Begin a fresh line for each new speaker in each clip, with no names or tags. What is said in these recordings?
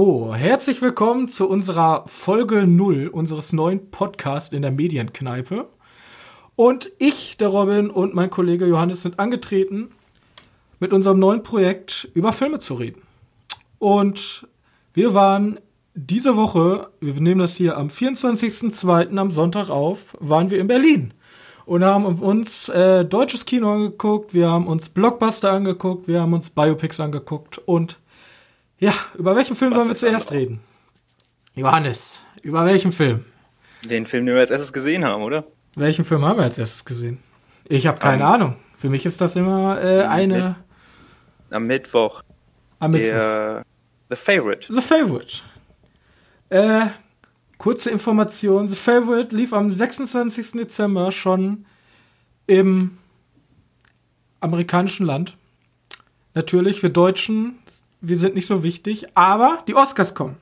So, herzlich willkommen zu unserer Folge 0 unseres neuen Podcasts in der Medienkneipe. Und ich, der Robin und mein Kollege Johannes sind angetreten, mit unserem neuen Projekt über Filme zu reden. Und wir waren diese Woche, wir nehmen das hier am 24.02. am Sonntag auf, waren wir in Berlin und haben uns äh, deutsches Kino angeguckt, wir haben uns Blockbuster angeguckt, wir haben uns Biopics angeguckt und ja, über welchen Film Was wollen wir zuerst reden? Johannes, über welchen Film?
Den Film, den wir als erstes gesehen haben, oder?
Welchen Film haben wir als erstes gesehen? Ich habe keine um, Ahnung. Für mich ist das immer äh, eine.
am Mittwoch.
Am Mittwoch. Der,
The Favorite.
The Favorite. Äh, kurze Information. The Favorite lief am 26. Dezember schon im amerikanischen Land. Natürlich, wir Deutschen wir sind nicht so wichtig, aber die Oscars kommen.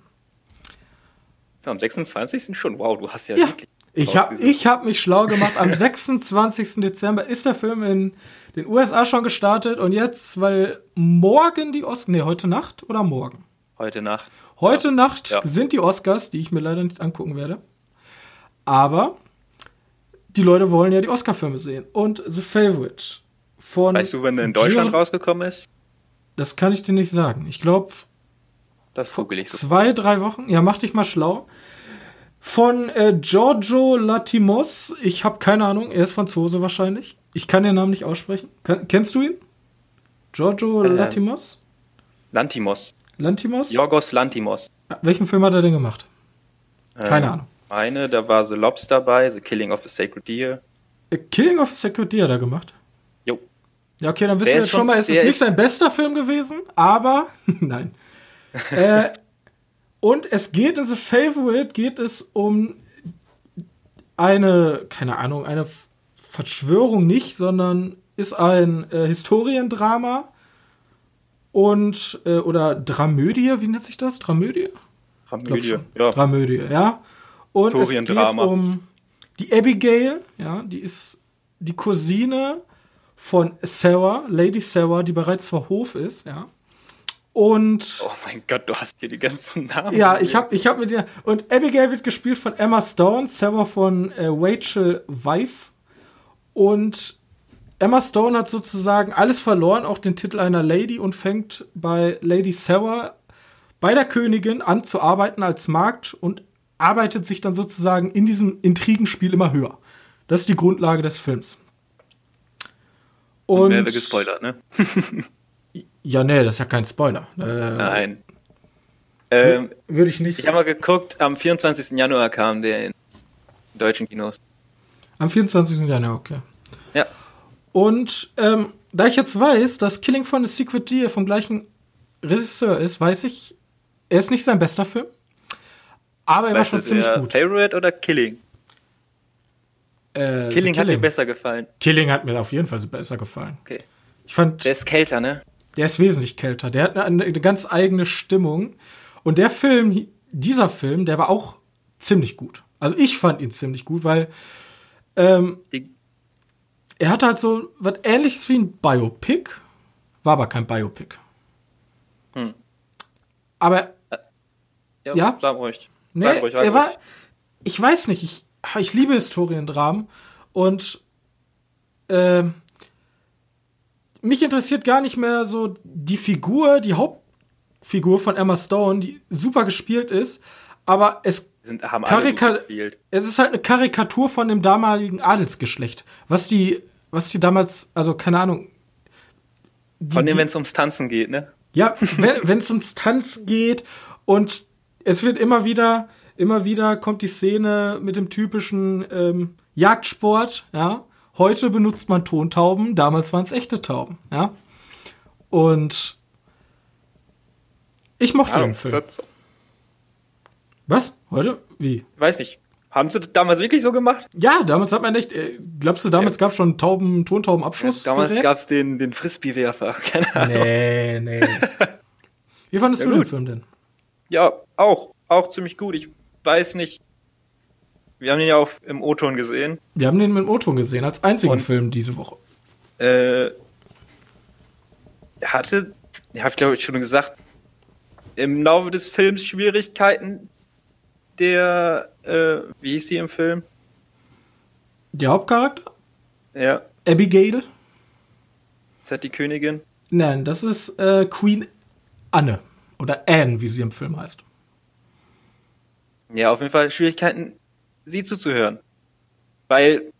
Am 26. schon? Wow, du hast ja,
ja. wirklich. Ich habe hab mich schlau gemacht. Am 26. Dezember ist der Film in den USA schon gestartet und jetzt, weil morgen die Oscars, nee, heute Nacht oder morgen?
Heute Nacht.
Heute ja. Nacht ja. sind die Oscars, die ich mir leider nicht angucken werde. Aber die Leute wollen ja die Oscar-Filme sehen. Und The Favorite von.
Weißt du, wenn der in Deutschland Gio rausgekommen ist?
Das kann ich dir nicht sagen. Ich glaube.
Das google ich so.
Zwei, drei Wochen. Ja, mach dich mal schlau. Von äh, Giorgio Latimos. Ich habe keine Ahnung. Er ist Franzose wahrscheinlich. Ich kann den Namen nicht aussprechen. Kann, kennst du ihn? Giorgio äh, Latimos?
Lantimos.
Lantimos?
Jorgos Lantimos.
Welchen Film hat er denn gemacht? Keine ähm, Ahnung.
Eine, da war The Lobster bei, The Killing of a Sacred Deer.
A Killing of a Sacred Deer hat er gemacht? Ja, okay, dann wissen wir jetzt schon mal, es ist nicht sein bester Film gewesen, aber nein. äh, und es geht in The Favorite geht es um eine, keine Ahnung, eine Verschwörung nicht, sondern ist ein äh, Historiendrama und äh, oder Dramödie, wie nennt sich das? Dramödie?
Dramödie, ja.
Dramödie, ja. Und es geht um die Abigail, ja, die ist die Cousine von Sarah, Lady Sarah, die bereits vor Hof ist, ja. Und
oh mein Gott, du hast hier die ganzen Namen.
Ja, ich habe ich habe mit dir und Abigail wird gespielt von Emma Stone, Sarah von äh, Rachel Weisz und Emma Stone hat sozusagen alles verloren, auch den Titel einer Lady und fängt bei Lady Sarah bei der Königin an zu arbeiten als Magd und arbeitet sich dann sozusagen in diesem Intrigenspiel immer höher. Das ist die Grundlage des Films.
Und, wäre gespoilert, ne?
ja, nee, das ist ja kein Spoiler.
Äh, Nein.
Ähm, Würde ich nicht.
Ich habe mal geguckt, am 24. Januar kam der in deutschen Kinos.
Am 24. Januar, okay.
Ja.
Und ähm, da ich jetzt weiß, dass Killing von the Secret Deer vom gleichen Regisseur ist, weiß ich, er ist nicht sein bester Film. Aber er weißt war schon ziemlich gut.
Favorite oder Killing?
Äh,
Killing, Killing, hat dir besser gefallen.
Killing hat mir auf jeden Fall besser gefallen.
Okay.
Ich fand.
Der ist kälter, ne?
Der ist wesentlich kälter. Der hat eine, eine ganz eigene Stimmung. Und der Film, dieser Film, der war auch ziemlich gut. Also ich fand ihn ziemlich gut, weil ähm, er hatte halt so was ähnliches wie ein Biopic, war aber kein Biopic. Hm. Aber
äh, ja, ja, sag ruhig.
Nee, sag ruhig, er war, ich weiß nicht, ich, ich liebe Historiendramen und äh, mich interessiert gar nicht mehr so die Figur, die Hauptfigur von Emma Stone, die super gespielt ist, aber es
sind, Karika
es ist halt eine Karikatur von dem damaligen Adelsgeschlecht. Was die, was die damals, also keine Ahnung.
Die, von dem, wenn es ums Tanzen geht, ne?
Ja, wenn es ums Tanzen geht und es wird immer wieder immer wieder kommt die Szene mit dem typischen ähm, Jagdsport, ja. Heute benutzt man Tontauben, damals waren es echte Tauben, ja. Und ich mochte ja, den Film. Was? Heute? Wie?
Weiß nicht. Haben sie das damals wirklich so gemacht?
Ja, damals hat man echt. Äh, glaubst du, damals ja. gab es schon Tauben, Tontaubenabschuss?
Ja, damals gab es den, den Frisbee-Werfer. Keine Ahnung.
Nee, nee. Wie fandest ja, du gut. den Film denn?
Ja, auch. Auch ziemlich gut. Ich weiß nicht. Wir haben den ja auch im O-Ton gesehen.
Wir haben den im O-Ton gesehen, als einzigen Und, Film diese Woche.
Äh, hatte, er hat glaube ich schon gesagt, im Laufe des Films Schwierigkeiten der, äh, wie hieß sie im Film?
Der Hauptcharakter?
Ja,
Abigail?
ist halt die Königin.
Nein, das ist äh, Queen Anne. Oder Anne, wie sie im Film heißt.
Ja, auf jeden Fall Schwierigkeiten, sie zuzuhören. Weil,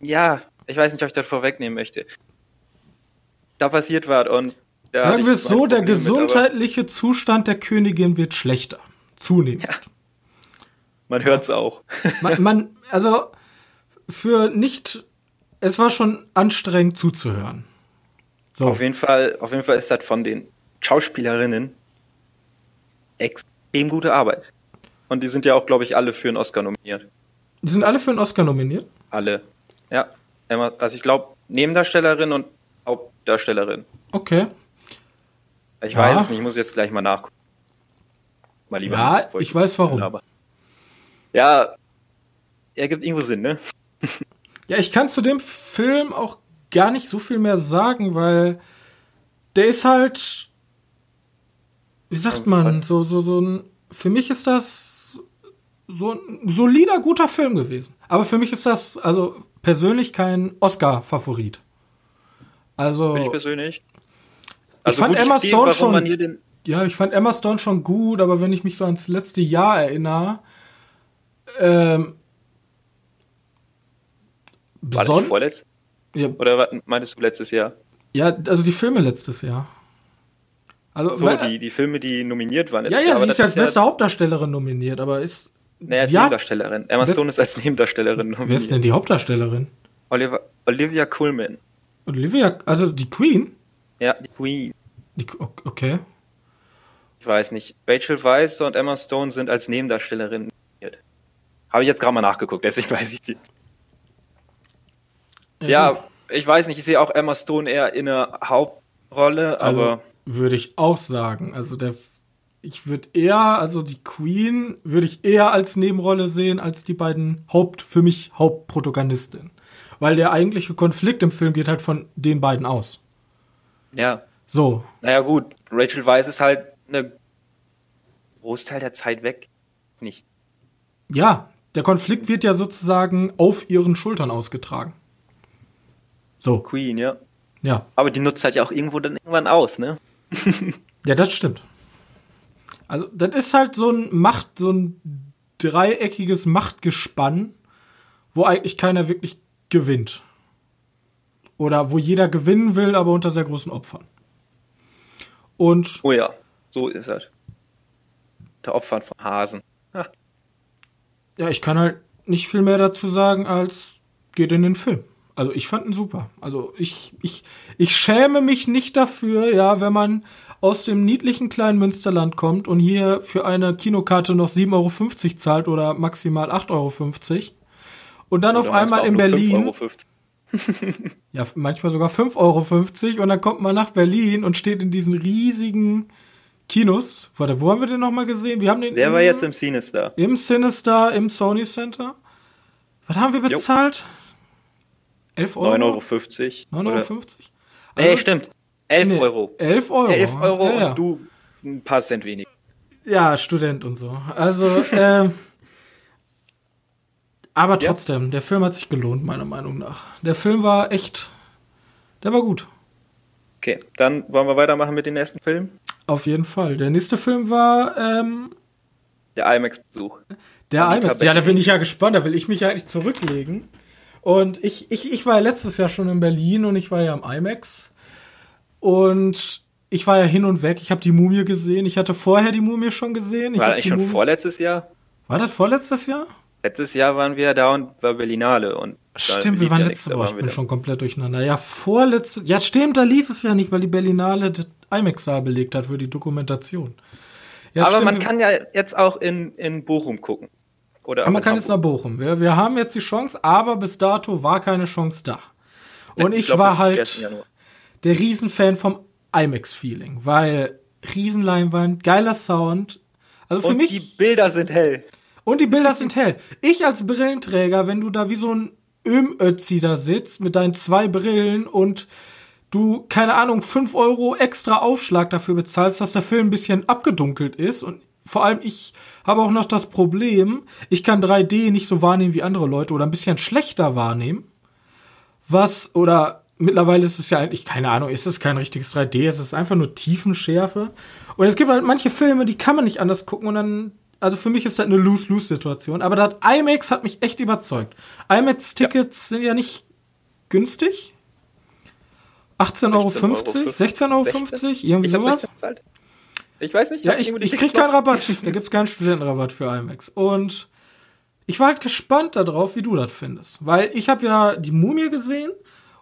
ja, ich weiß nicht, ob ich das vorwegnehmen möchte. Da passiert was und da
Sagen wir es so, der
Probleme mit,
gesundheitliche Zustand der Königin wird schlechter. Zunehmend.
Man hört's auch.
Man, man, also für nicht, es war schon anstrengend zuzuhören. So,
Auf jeden Fall, auf jeden Fall ist das von den Schauspielerinnen extrem gute Arbeit. Und die sind ja auch, glaube ich, alle für einen Oscar nominiert.
die sind alle für einen Oscar nominiert.
Alle. Ja. Also ich glaube, Nebendarstellerin und Hauptdarstellerin.
Okay.
Ich
Ja.
weiß es nicht, ich muss jetzt gleich mal nachgucken. Mal lieber
Ja,
bevor
ich weiß warum.
Aber ja, ergibt irgendwo Sinn, ne?
Ja, ich kann zu dem Film auch gar nicht so viel mehr sagen, weil der ist halt, wie sagt man, so, so, so ein, für mich ist das so ein solider, guter Film gewesen. Aber für mich ist das, also persönlich kein Oscar-Favorit. Also,
Bin ich persönlich.
fand
gut,
Emma
verstehe,
Stone schon- ja, ich fand Emma Stone schon gut, aber wenn ich mich so ans letzte Jahr erinnere, ähm,
war das vorletzt?
ja,
Oder meintest du letztes Jahr?
ja, also die Filme letztes Jahr. Also,
So,
weil-
die, die Filme, die nominiert waren.
Ja, ja,
Jahr,
sie ist ja als beste Hauptdarstellerin nominiert, aber ist.
Nee, als
ja,
Nebendarstellerin. Emma Stone ist als Nebendarstellerin
wer ist denn die Hauptdarstellerin?
Olivia, Olivia Colman.
Olivia, also die Queen?
Ja, die Queen.
Die, okay.
Ich weiß nicht. Rachel Weisz und Emma Stone sind als Nebendarstellerin nominiert. Habe ich jetzt gerade mal nachgeguckt, deswegen weiß ich die. Ja,
gut.
ich weiß nicht, ich sehe auch Emma Stone eher in einer Hauptrolle,
also,
aber
würde ich auch sagen. Also der, ich würde eher, also die Queen würde ich eher als Nebenrolle sehen als die beiden Haupt, für mich Hauptprotagonistinnen. Weil der eigentliche Konflikt im Film geht halt von den beiden aus.
ja.
So,
Naja, gut. Rachel Weisz ist halt eine Großteil der Zeit weg. Nicht.
ja, der Konflikt wird ja sozusagen auf ihren Schultern ausgetragen. So,
Queen, ja.
ja.
Aber die nutzt halt ja auch irgendwo dann irgendwann aus, ne?
Ja, das stimmt. Also, das ist halt so ein Macht, so ein dreieckiges Machtgespann, wo eigentlich keiner wirklich gewinnt. Oder wo jeder gewinnen will, aber unter sehr großen Opfern. Und
Oh ja, so ist er. Der Opfer von Hasen. Ha.
ja, ich kann halt nicht viel mehr dazu sagen, als geht in den Film. Also ich fand ihn super. Also ich, ich, ich schäme mich nicht dafür, ja, wenn man aus dem niedlichen kleinen Münsterland kommt und hier für eine Kinokarte noch 7,50 Euro zahlt oder maximal 8,50 Euro. Und dann auf
Oder
einmal in Berlin,
5,50 Euro.
ja, manchmal sogar 5,50 Euro und dann kommt man nach Berlin und steht in diesen riesigen Kinos. Warte, wo haben wir den nochmal gesehen? Wir haben den
Der
im-
war jetzt im Sinister.
im Cinestar, im Sony Center. Was haben wir bezahlt? 11 Euro?
9,50 Euro.
9,50 Euro?
Oder- Nee, stimmt. 11
nee,
Euro.
11 Euro.
11 Euro
ja, ja.
und du ein paar Cent weniger.
Ja, Student und so. Also, ähm, aber
Ja.
trotzdem, der Film hat sich gelohnt, meiner Meinung nach. Der Film war echt, der war gut.
Okay, dann wollen wir weitermachen mit den nächsten Filmen.
Auf jeden Fall. Der nächste Film war ähm,
Der IMAX-Besuch.
der
Anita
IMAX. Ja, da bin ich ja gespannt. Da will ich mich ja eigentlich zurücklegen. Und ich, ich, ich war ja letztes Jahr schon in Berlin und ich war ja am IMAX. Und ich war ja hin und weg. Ich habe die Mumie gesehen. Ich hatte vorher die Mumie schon gesehen. Ich
War
die
schon
Mumie-
vorletztes Jahr?
War das vorletztes Jahr?
Letztes Jahr waren wir da und war Berlinale und
Stimmt, wir waren
ja
letzte
da
Woche. Ich bin schon komplett durcheinander. Ja, vorletzte. Ja, stimmt, da lief es ja nicht, weil die Berlinale das IMAX-Saal belegt hat für die Dokumentation. Ja,
Aber
stimmt,
man kann ja jetzt auch in, in Bochum gucken. Oder
Aber man kann jetzt nach
Hamburg.
Bochum. Wir, wir haben jetzt die Chance, aber bis dato war keine Chance da. Und ich,
glaub,
war halt
1. Januar.
Der Riesenfan vom IMAX-Feeling, weil Riesenleinwand, geiler Sound. Also für
Und
mich.
die Bilder sind hell.
Und die Bilder sind hell. Ich als Brillenträger, wenn du da wie so ein Ömötzi da sitzt mit deinen zwei Brillen und du, keine Ahnung, 5 Euro extra Aufschlag dafür bezahlst, dass der Film ein bisschen abgedunkelt ist. Und vor allem, ich habe auch noch das Problem, ich kann 3D nicht so wahrnehmen wie andere Leute oder ein bisschen schlechter wahrnehmen. Was, oder mittlerweile ist es ja eigentlich, keine Ahnung, ist es kein richtiges 3D, es ist einfach nur Tiefenschärfe. Und es gibt halt manche Filme, die kann man nicht anders gucken und dann, also für mich ist das eine Lose-Lose-Situation. Aber das IMAX hat mich echt überzeugt. IMAX-Tickets ja. sind ja nicht günstig. 18,50 Euro, 16,50 Euro, 50, irgendwie sowas.
Ich weiß nicht.
Ja, ich, ich krieg keinen Rabatt. da gibt's keinen Studentenrabatt für IMAX. Und ich war halt gespannt darauf, wie du das findest. Weil ich habe ja die Mumie gesehen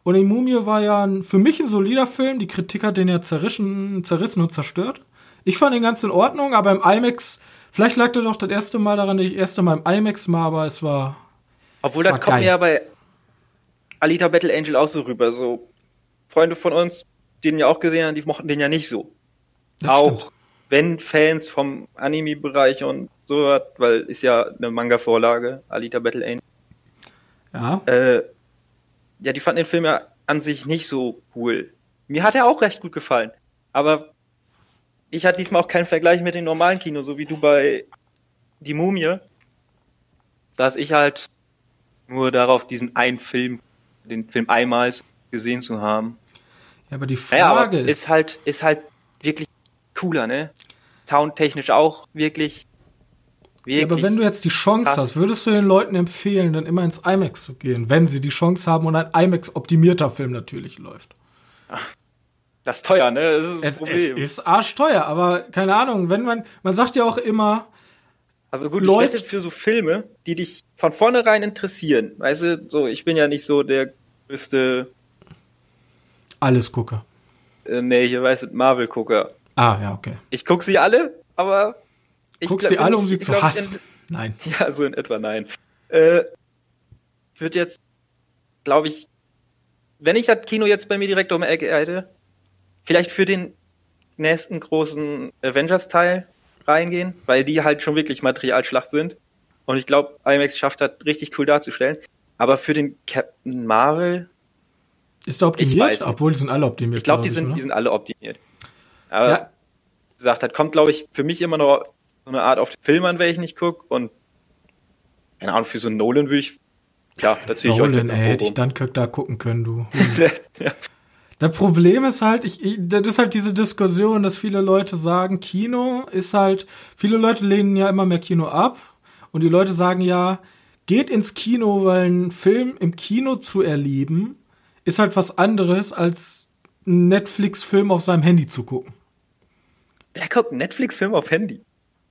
und die Mumie war ja ein, für mich ein solider Film. Die Kritik hat den ja zerrissen, zerrissen und zerstört. Ich fand ihn ganz in Ordnung, aber im IMAX, vielleicht lag das doch das erste Mal daran, dass ich das erste Mal im IMAX mal, aber es war.
Obwohl, das kommt mir ja bei Alita Battle Angel auch so rüber. So Freunde von uns, den ja auch gesehen haben, die mochten den ja nicht so. Das auch stimmt. wenn Fans vom Anime-Bereich und so, weil ist ja eine Manga-Vorlage, Alita Battle Angel.
Ja.
Äh, ja, die fanden den Film ja an sich nicht so cool. Mir hat er auch recht gut gefallen. Aber ich hatte diesmal auch keinen Vergleich mit dem normalen Kino, so wie du bei Die Mumie. Saß ich halt nur darauf, diesen einen Film, den Film einmal gesehen zu haben.
Ja, aber die Frage
ja, ist, ist halt, ist halt wirklich cooler, ne? Soundtechnisch auch wirklich.
Wirklich ja, aber wenn du jetzt die Chance krass. hast, würdest du den Leuten empfehlen, dann immer ins IMAX zu gehen, wenn sie die Chance haben und ein IMAX-optimierter Film natürlich läuft?
Das ist teuer, ne? Das ist
es, Problem. es ist arschteuer, aber keine Ahnung, wenn man, man sagt ja auch immer,
also gut, Leute, ich wette für so Filme, die dich von vornherein interessieren. Weißt du, so, ich bin ja nicht so der größte
alles gucke.
Äh, nee, hier weiß Marvel-Gucker.
Ah, ja, okay.
Ich gucke sie alle, aber.
Ich Guck sie alle, um sie zu glaub, hassen?
In, nein. Ja, so in etwa nein. Äh, wird jetzt, glaube ich, wenn ich das Kino jetzt bei mir direkt um die Ecke hätte, vielleicht für den nächsten großen Avengers-Teil reingehen, weil die halt schon wirklich Materialschlacht sind. Und ich glaube, IMAX schafft das richtig cool darzustellen. Aber für den Captain Marvel
ist der optimiert? Obwohl, die sind alle optimiert.
Ich glaube, glaub, die, sind, die sind alle optimiert. Aber ja. wie gesagt, das kommt, glaube ich, für mich immer noch so eine Art auf den Film an, welchen ich gucke. Und keine Ahnung, für so einen Nolan würde ich, ja, da zähle ich
euch Nolan, ey, hätte ich dann da gucken können, du. ja. Das Problem ist halt, ich, ich, das ist halt diese Diskussion, dass viele Leute sagen, Kino ist halt, viele Leute lehnen ja immer mehr Kino ab. Und die Leute sagen ja, geht ins Kino, weil ein Film im Kino zu erleben ist halt was anderes, als einen Netflix-Film auf seinem Handy zu gucken.
Wer guckt einen Netflix-Film auf Handy?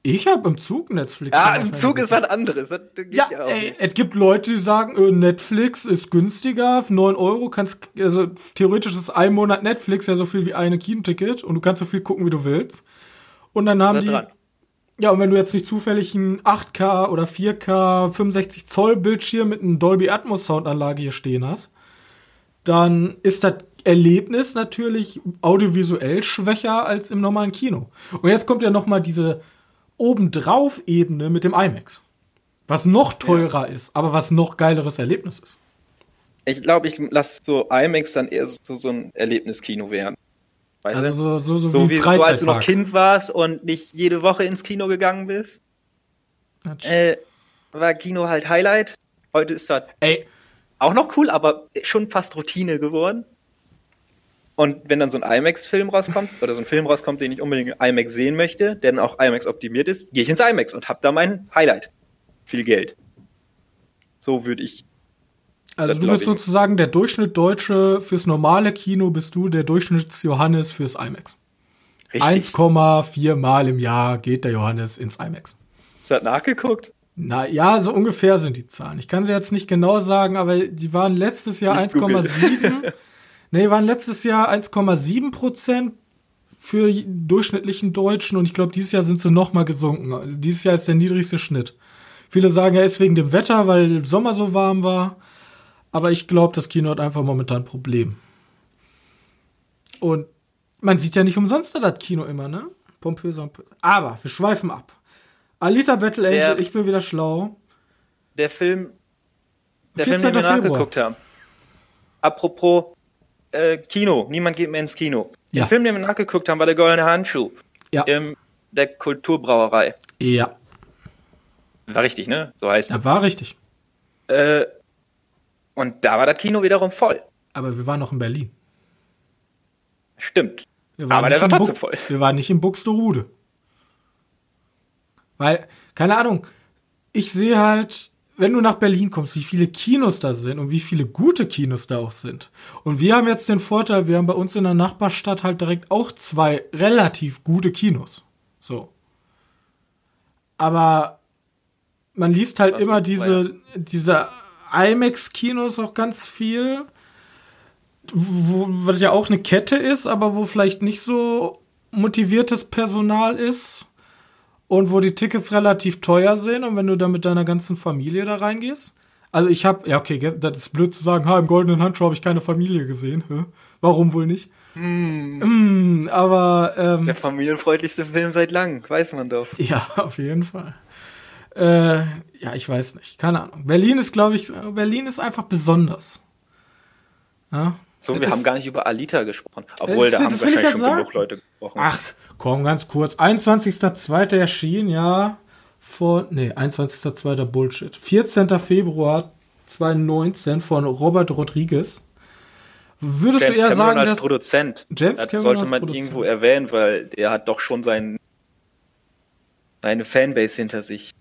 Ich habe im Zug Netflix.
Ja, im Zug ist was anderes.
ja, ja ey, es gibt Leute, die sagen, äh, Netflix ist günstiger, 9 Euro kannst, also theoretisch ist ein Monat Netflix ja so viel wie eine Kinoticket und du kannst so viel gucken, wie du willst. Und dann haben die, dran. ja, und wenn du jetzt nicht zufällig ein 8K oder 4K 65 Zoll Bildschirm mit einem Dolby Atmos Soundanlage hier stehen hast, dann ist das Erlebnis natürlich audiovisuell schwächer als im normalen Kino. Und jetzt kommt ja noch mal diese obendrauf Ebene mit dem IMAX. Was noch teurer ja. ist, aber was noch geileres Erlebnis ist.
Ich glaube, ich lasse so IMAX dann eher so, so ein Erlebniskino werden.
Weißt also so, so, so,
so wie, wie so, als du noch Kind warst und nicht jede Woche ins Kino gegangen bist. Äh, war Kino halt Highlight. Heute ist das.
Ey,
auch noch cool, aber schon fast Routine geworden. Und wenn dann so ein IMAX-Film rauskommt, oder so ein Film rauskommt, den ich unbedingt IMAX sehen möchte, der dann auch IMAX optimiert ist, gehe ich ins IMAX und hab da mein Highlight. Viel Geld. So würde ich.
Also du bist sozusagen der Durchschnitt Deutsche fürs normale Kino, bist du der Durchschnitts Johannes fürs IMAX. 1,4 Mal im Jahr geht der Johannes ins IMAX.
Du das nachgeguckt?
Na ja, so ungefähr sind die Zahlen. Ich kann sie jetzt nicht genau sagen, aber die waren letztes Jahr 1,7. nee, waren letztes Jahr 1,7 Prozent für durchschnittlichen Deutschen und ich glaube, dieses Jahr sind sie noch mal gesunken. Also dieses Jahr ist der niedrigste Schnitt. Viele sagen, er ist wegen dem Wetter, weil Sommer so warm war. Aber ich glaube, das Kino hat einfach momentan ein Problem. Und man sieht ja nicht umsonst das Kino immer, ne? Pompös und Aber wir schweifen ab. Alita Battle Angel, der, ich bin wieder schlau.
Der Film, der Film, den wir nachgeguckt haben. Apropos äh, Kino. Niemand geht mehr ins Kino.
Ja.
Der Film, den wir nachgeguckt haben, war der Goldene Handschuh.
Ja.
In der Kulturbrauerei.
Ja,
War richtig, ne? So heißt es.
das war richtig.
Äh, und da war das Kino wiederum voll.
Aber wir waren noch in Berlin.
Stimmt. Aber der war trotzdem voll.
Wir waren nicht in Buxtehude. Weil, keine Ahnung, ich sehe halt, wenn du nach Berlin kommst, wie viele Kinos da sind und wie viele gute Kinos da auch sind. Und wir haben jetzt den Vorteil, wir haben bei uns in der Nachbarstadt halt direkt auch zwei relativ gute Kinos. So. Aber man liest halt
Was
immer diese, diese IMAX-Kinos auch ganz viel wo, was ja auch eine Kette ist, aber wo vielleicht nicht so motiviertes Personal ist und wo die Tickets relativ teuer sind und wenn du da mit deiner ganzen Familie da reingehst. Also ich habe, ja okay, das ist blöd zu sagen, ha, im goldenen Handschuh habe ich keine Familie gesehen. Hä? Warum wohl nicht? Mm, aber ähm,
Der familienfreundlichste Film seit langem, weiß man doch.
ja, auf jeden Fall. Äh, ja, ich weiß nicht, keine Ahnung. Berlin ist, glaube ich, Berlin ist einfach besonders. Ja.
So,
Das
wir
ist-
haben gar nicht über Alita gesprochen. Obwohl,
das-
da haben wahrscheinlich schon
sagen.
genug Leute gesprochen.
Ach, komm, ganz kurz. 21.02. erschien, ja, von, nee, 21.02. Bullshit. 14. Februar 2019 von Robert Rodriguez. Würdest
James
du eher
Cameron
sagen,
als
dass
Produzent.
James
das
Cameron
sollte man
Produzent.
irgendwo erwähnen, weil der hat doch schon sein, seine Fanbase hinter sich.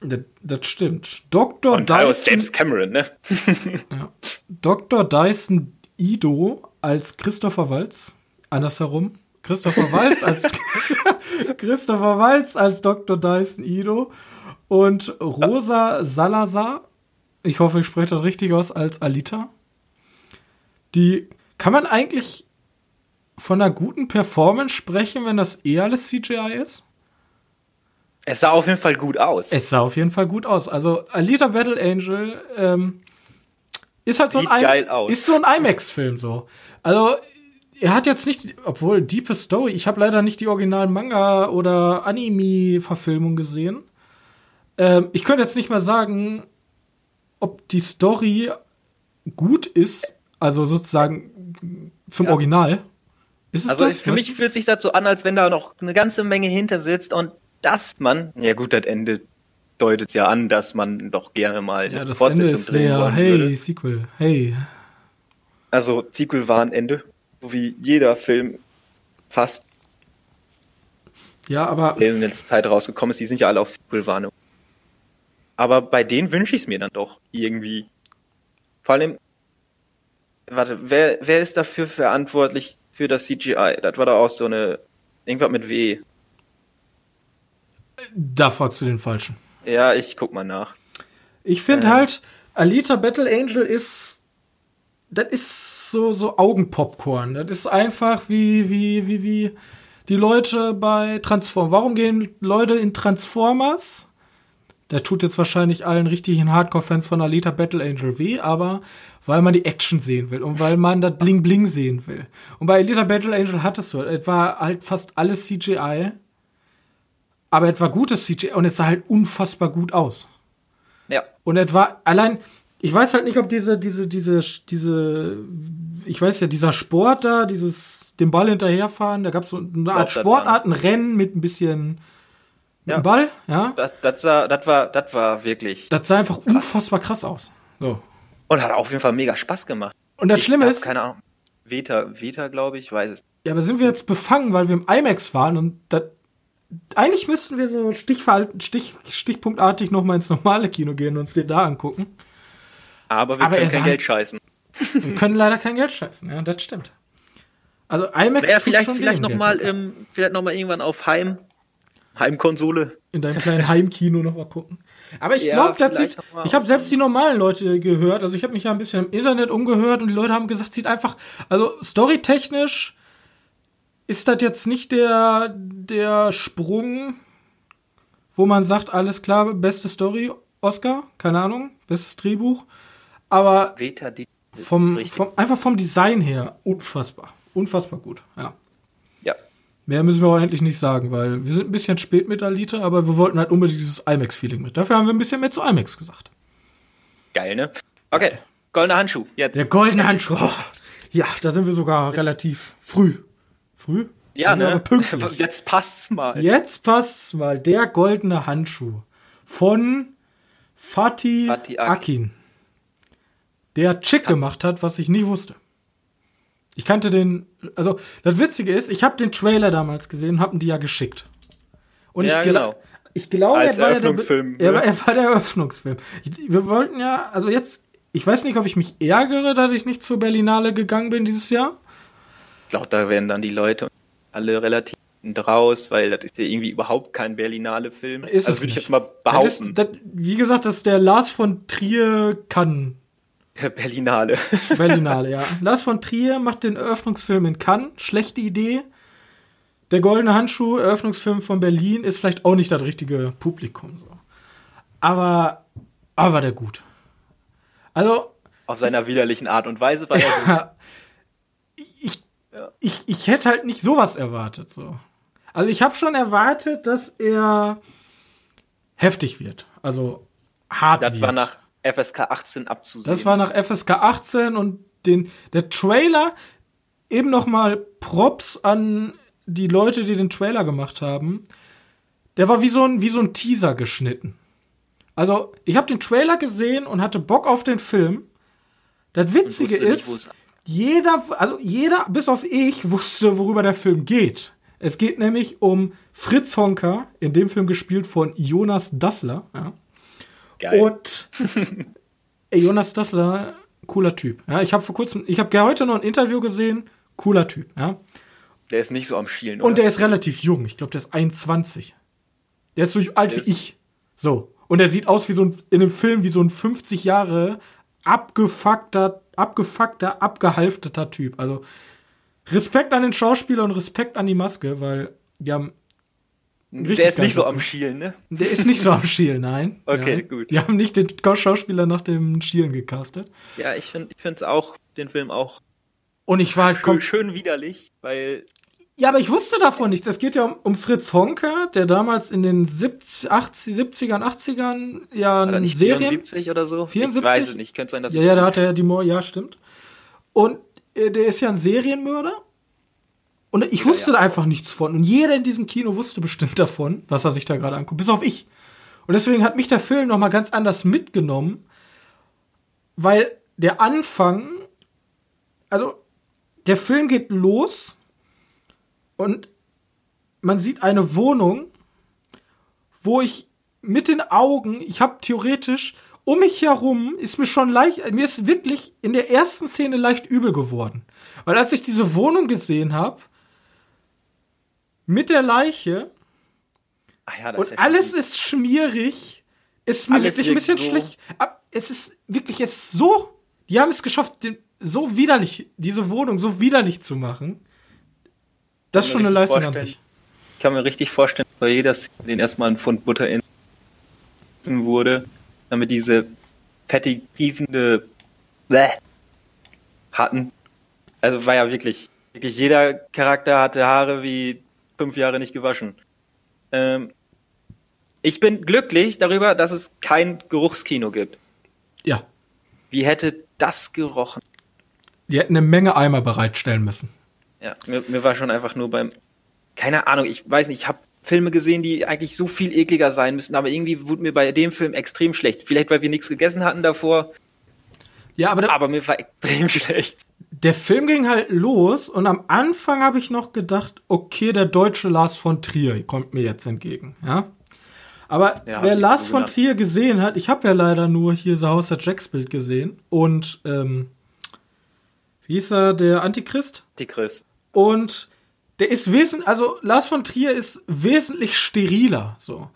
das, das stimmt. Dr.
Und
Dyson,
James Cameron, ne?
Dr. Dyson Ido als Christopher Walz. Andersherum. Christopher Walz als Christopher Walz als Dr. Dyson Ido und Rosa Salazar, ich hoffe, ich spreche das richtig aus, als Alita. Die kann man eigentlich von einer guten Performance sprechen, wenn das eh alles CGI ist?
Es sah auf jeden Fall gut aus.
Es sah auf jeden Fall gut aus. Also Alita Battle Angel ähm, ist halt so
Sieht
ein
aus.
ist so ein IMAX-Film so. Also er hat jetzt nicht, obwohl Deepest Story, ich habe leider nicht die originalen Manga oder Anime-Verfilmung gesehen. Ähm, ich könnte jetzt nicht mal sagen, ob die Story gut ist, also sozusagen zum
Ja.
Original. Ist es
also
das?
für mich fühlt sich das so an, als wenn da noch eine ganze Menge hinter sitzt und dass man, ja gut, das Ende deutet ja an, dass man doch gerne mal eine
ja, das Ende
Fortsetzung
ist
drehen wollen
hey,
würde.
Sequel, hey.
Also Sequel war ein Ende, so wie jeder Film fast
Ja, aber
der in letzter Zeit rausgekommen ist, die sind ja alle auf Sequel-Warnung. Aber bei denen wünsche ich es mir dann doch irgendwie. Vor allem, warte, wer, wer ist dafür verantwortlich für das CGI? Das war doch auch so eine, irgendwas mit W.
da fragst du den Falschen.
Ja, ich guck mal nach.
Ich finde
Ähm.
halt, Alita Battle Angel ist, das ist so, so Augenpopcorn. Das ist einfach wie, wie, wie, wie die Leute bei Transformers. Warum gehen Leute in Transformers? Der tut jetzt wahrscheinlich allen richtigen Hardcore-Fans von Alita Battle Angel weh, aber weil man die Action sehen will und weil man das Bling Bling sehen will. Und bei Alita Battle Angel hattest du, es war halt fast alles CGI, aber es war gutes CGI und es sah halt unfassbar gut aus.
Ja.
Und etwa allein, ich weiß halt nicht, ob diese, diese, diese, diese, ich weiß ja, dieser Sport da, dieses, den Ball hinterherfahren, da gab es so eine Art Sportart, ein Rennen mit ein bisschen mit
Ja.
dem Ball, ja.
Das, das, sah, das, war, das war wirklich.
Das sah einfach unfassbar krass aus. So.
Und hat auf jeden Fall mega Spaß gemacht.
Und das
Ich
Schlimme ist,
Keine Ahnung. Veta, Veta, glaube ich, weiß es.
ja, aber sind wir jetzt befangen, weil wir im IMAX waren und das, eigentlich müssten wir so Stich, stichpunktartig nochmal ins normale Kino gehen und uns den da angucken.
Aber wir
Aber
können kein
sah-
Geld scheißen.
Wir können leider kein Geld scheißen, ja, das stimmt. Also IMAX tut
vielleicht,
schon
vielleicht
dem
noch
Geld
mal,
weg.
ähm, vielleicht noch mal irgendwann auf Heim, Heimkonsole.
in deinem kleinen Heimkino noch mal gucken. Aber ich
Ja,
glaube tatsächlich, ich habe selbst die normalen Leute gehört, also ich habe mich ja ein bisschen im Internet umgehört und die Leute haben gesagt, sieht einfach, also storytechnisch ist das jetzt nicht der der Sprung, wo man sagt, alles klar, beste Story, Oscar, keine Ahnung, bestes Drehbuch, aber vom, vom einfach vom Design her unfassbar, unfassbar gut, ja.
Ja.
Mehr müssen wir auch endlich nicht sagen, weil wir sind ein bisschen spät mit Alita, aber wir wollten halt unbedingt dieses IMAX-Feeling mit. Dafür haben wir ein bisschen mehr zu IMAX gesagt.
Geil, ne? Okay. Goldener Handschuh. Jetzt.
Der goldene Handschuh. Oh, Ja, da sind wir sogar relativ früh. Früh?
Ja, ne?
pünktlich.
Jetzt passt's mal.
Jetzt passt's mal. Der goldene Handschuh von Fatih
Fatih
Akin.
Akin.
Der Chick gemacht hat, was ich nie wusste. Ich kannte den, also das Witzige ist, ich habe den Trailer damals gesehen und hab ihn dir ja geschickt. Und
Ja,
ich,
genau.
ich glaube, er war, ja der,
Eröffnungsfilm,
er, war, er war der Eröffnungsfilm. Ich, wir wollten ja, also jetzt, ich weiß nicht, ob ich mich ärgere, dass ich nicht zur Berlinale gegangen bin dieses Jahr.
Ich glaube, da werden dann die Leute alle relativ draus, weil das ist ja irgendwie überhaupt kein Berlinale-Film.
Ist
also
es
würde ich
nicht.
jetzt mal
Das
behaupten.
ist, das, wie gesagt, das ist der Lars von Trier kann.
Berlinale.
Berlinale, ja. Lars von Trier macht den Eröffnungsfilm in Cannes. Schlechte Idee. Der Goldene Handschuh, Eröffnungsfilm von Berlin, ist vielleicht auch nicht das richtige Publikum. So. Aber, aber war der gut. Also,
Auf seiner widerlichen Art und Weise war er gut.
ich,
Ja.
ich, ich hätte halt nicht sowas erwartet. So. Also ich habe schon erwartet, dass er heftig wird. Also hart
Das
wird.
war nach FSK 18 abzusehen.
Das war nach FSK 18 und den, der Trailer, eben noch mal Props an die Leute, die den Trailer gemacht haben. Der war wie so ein, wie so ein Teaser geschnitten. Also, ich habe den Trailer gesehen und hatte Bock auf den Film. Das Witzige
nicht,
ist,
es-
jeder, also jeder, bis auf ich, wusste, worüber der Film geht. Es geht nämlich um Fritz Honka, in dem Film gespielt von Jonas Dassler. Ja.
Geil.
Und Jonas Dassler, cooler Typ. Ja, ich habe vor kurzem, ich habe heute noch ein Interview gesehen, cooler Typ. Ja.
der ist nicht so am Schielen,
Und
oder?
der ist relativ jung. Ich glaube, der ist 21. Der ist so alt
Der
wie ich. So. Und er sieht aus wie so ein, in dem Film wie so ein 50 Jahre abgefuckter, abgefuckter, abgehalfteter Typ. Also Respekt an den Schauspieler und Respekt an die Maske, weil die haben richtig
der ist nicht so am Schielen, ne?
Der ist nicht so am Schielen, nein.
Okay,
nein.
gut.
Die haben nicht den Schauspieler nach dem Schielen gecastet.
Ja, ich finde ich find's auch, den Film auch
Und ich war halt
schön, schön widerlich, weil
Ja, aber ich wusste davon nichts. Es geht ja um, um Fritz Honka, der damals in den 70, 80, 70ern, 80ern ja
war da
eine
nicht
Serien.
74 oder so?
74?
Ich weiß es nicht, könnte sein, dass
Ja, ja, da hat er ja die Mor, ja, stimmt. Und äh, der ist ja ein Serienmörder. Und ich wusste
ja.
da einfach nichts von. Und jeder in diesem Kino wusste bestimmt davon, was er sich da gerade anguckt, bis auf ich. Und deswegen hat mich der Film noch mal ganz anders mitgenommen, weil der Anfang, also der Film geht los und man sieht eine Wohnung, wo ich mit den Augen, ich habe theoretisch um mich herum ist mir schon leicht, mir ist wirklich in der ersten Szene leicht übel geworden, weil als ich diese Wohnung gesehen habe mit der Leiche
Ach ja, das
und
ist ja
alles
schon-
ist schmierig, ist mir
Alles
wirklich ein bisschen
so-
schlecht. Aber es ist wirklich jetzt so, die haben es geschafft, den, so widerlich, diese Wohnung so widerlich zu machen. Das ist schon eine Leistung an sich.
Ich kann mir richtig vorstellen, bei jeder Szene den erstmal ein Pfund Butter in wurde, damit diese fettig riefende Bäh hatten. Also war ja wirklich, wirklich jeder Charakter hatte Haare wie fünf Jahre nicht gewaschen. Ähm, ich bin glücklich darüber, dass es kein Geruchskino gibt.
Ja,
Wie hätte das gerochen?
die hätten eine Menge Eimer bereitstellen müssen.
Ja, mir, mir war schon einfach nur beim, keine Ahnung, ich weiß nicht, ich habe Filme gesehen, die eigentlich so viel ekliger sein müssten, aber irgendwie wurde mir bei dem Film extrem schlecht. Vielleicht, weil wir nichts gegessen hatten davor,
Ja, aber, der,
aber mir war extrem schlecht.
der Film ging halt los und am Anfang habe ich noch gedacht, okay, der deutsche Lars von Trier kommt mir jetzt entgegen, ja. Aber
Ja,
wer Lars
so
von. Trier gesehen hat, ich habe ja leider nur hier The House of Jacks Bild gesehen und ähm, wie hieß er, der Antichrist?
Die Chris.
Und der ist wesentlich, also Lars von Trier ist wesentlich steriler. So.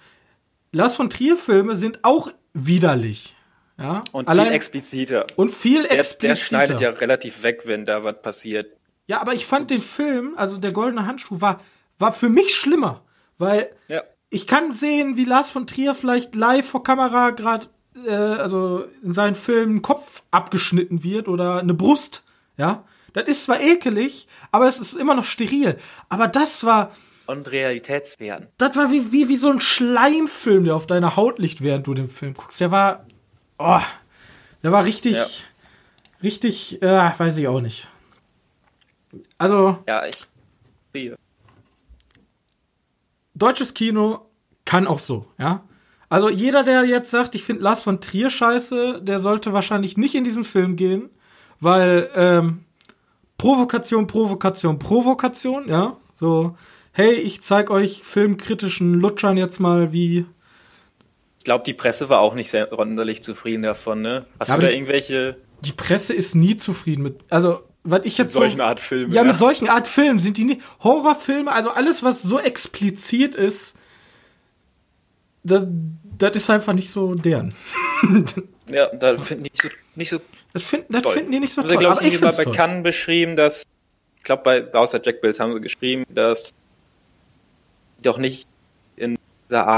Lars von Trier Filme sind auch widerlich. Ja.
Und
Allein,
viel expliziter.
und viel
Der, der
expliziter.
schneidet ja relativ weg, wenn da was passiert.
Ja, aber ich fand den Film, also der goldene Handschuh, war, war für mich schlimmer. Weil
Ja.
ich kann sehen, wie Lars von Trier vielleicht live vor Kamera gerade, äh, also in seinen Filmen Kopf abgeschnitten wird oder eine Brust. Ja. Das ist zwar ekelig, aber es ist immer noch steril. Aber das war,
Und Realitätswerten.
das war wie, wie, wie so ein Schleimfilm, der auf deiner Haut liegt, während du den Film guckst. Der war, oh, der war richtig,
Ja.
richtig, äh, weiß ich auch nicht. Also,
Ja, ich sehe.
deutsches Kino kann auch so, ja. Also jeder, der jetzt sagt, ich finde Lars von Trier scheiße, der sollte wahrscheinlich nicht in diesen Film gehen, weil ähm, Provokation, Provokation, Provokation, ja. So, hey, ich zeig euch filmkritischen Lutschern jetzt mal, wie.
Ich glaube, die Presse war auch nicht sehr sonderlich zufrieden davon, ne? Hast
Ja,
du da irgendwelche
Die Presse ist nie zufrieden mit. Also, was ich jetzt
solchen
so,
Art Filme?
Ja, mit solchen Art Filmen sind die nicht. Horrorfilme, also alles, was so explizit ist, das, das ist einfach nicht so deren.
ja, da finden die nicht so, nicht so
Das, find, das
toll.
finden die nicht so
sie,
toll.
glaube
Aber
ich,
ich
bei. Cannes beschrieben, dass, ich glaube, bei außer Jack Bills haben sie geschrieben, dass doch nicht in dieser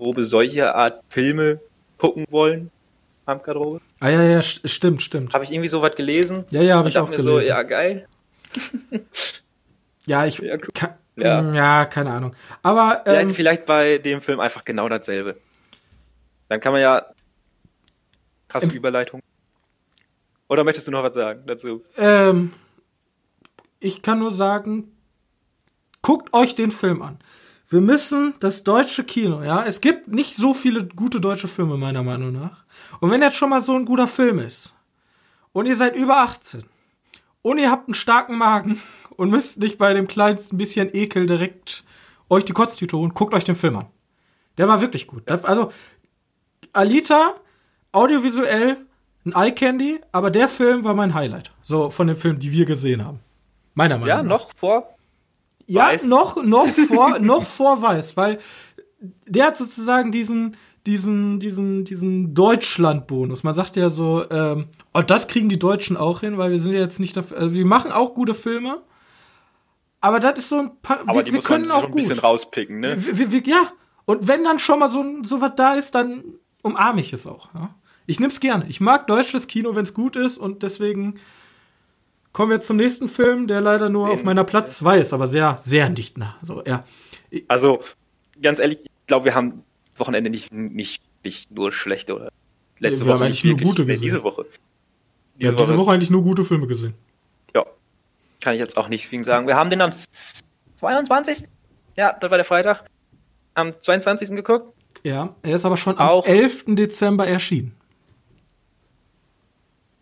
Abendprobe solche Art Filme gucken wollen. Abendgarderobe.
Ah, ja, ja, st- stimmt, stimmt.
Habe ich irgendwie so was gelesen?
Ja, ja, hab
Und
ich auch
mir
gelesen.
so, ja, geil.
Ja, ich.
Ja, cool.
Ka
Ja.
ja. ja, keine Ahnung. Aber
Vielleicht,
ähm,
vielleicht bei dem Film einfach genau dasselbe. Dann kann man ja krasse Überleitung. Oder möchtest du noch was sagen dazu?
ähm, ich kann nur sagen, guckt euch den Film an. Wir müssen das deutsche Kino, ja, es gibt nicht so viele gute deutsche Filme, meiner Meinung nach. Und wenn jetzt schon mal so ein guter Film ist und ihr seid über 18 und ihr habt einen starken Magen und müsst nicht bei dem kleinsten bisschen Ekel direkt euch die Kotztüte holen, guckt euch den Film an. Der war wirklich gut. Also, Alita, audiovisuell, ein Eye Candy, aber der Film war mein Highlight. So, von den Filmen, die wir gesehen haben. Meiner Meinung
Ja,
nach.
noch vor.
Ja,
Weiß?
noch, noch vor, noch vor Weiß, weil der hat sozusagen diesen, diesen, diesen, diesen Deutschland-Bonus. Man sagt ja so, ähm, oh, das kriegen die Deutschen auch hin, weil wir sind ja jetzt nicht dafür, also wir machen auch gute Filme, aber das ist so ein paar,
Aber
wir,
die
wir
muss man
können
so
auch
ein bisschen
gut.
rauspicken, ne?
Wir, wir, wir, ja, und wenn dann schon mal so, so was da ist, dann umarme ich es auch. Ja? Ich nehm's gerne. Ich mag deutsches Kino, wenn es gut ist und deswegen kommen wir zum nächsten Film, der leider nur auf meiner Platz 2 ist, aber sehr, sehr dicht nah. So, ja.
Also, ganz ehrlich, ich glaube, wir haben Wochenende nicht, nicht, nicht nur schlechte oder letzte
Wir
Woche
eigentlich nur gute gesehen.
diese Woche.
Ja, diese Woche eigentlich nur gute Filme gesehen.
Ja. Kann ich jetzt auch nicht gegen sagen. Wir haben den am 22. Ja, das war der Freitag. Am 22. geguckt.
Ja, er ist aber schon am
Auch-
11. Dezember erschienen.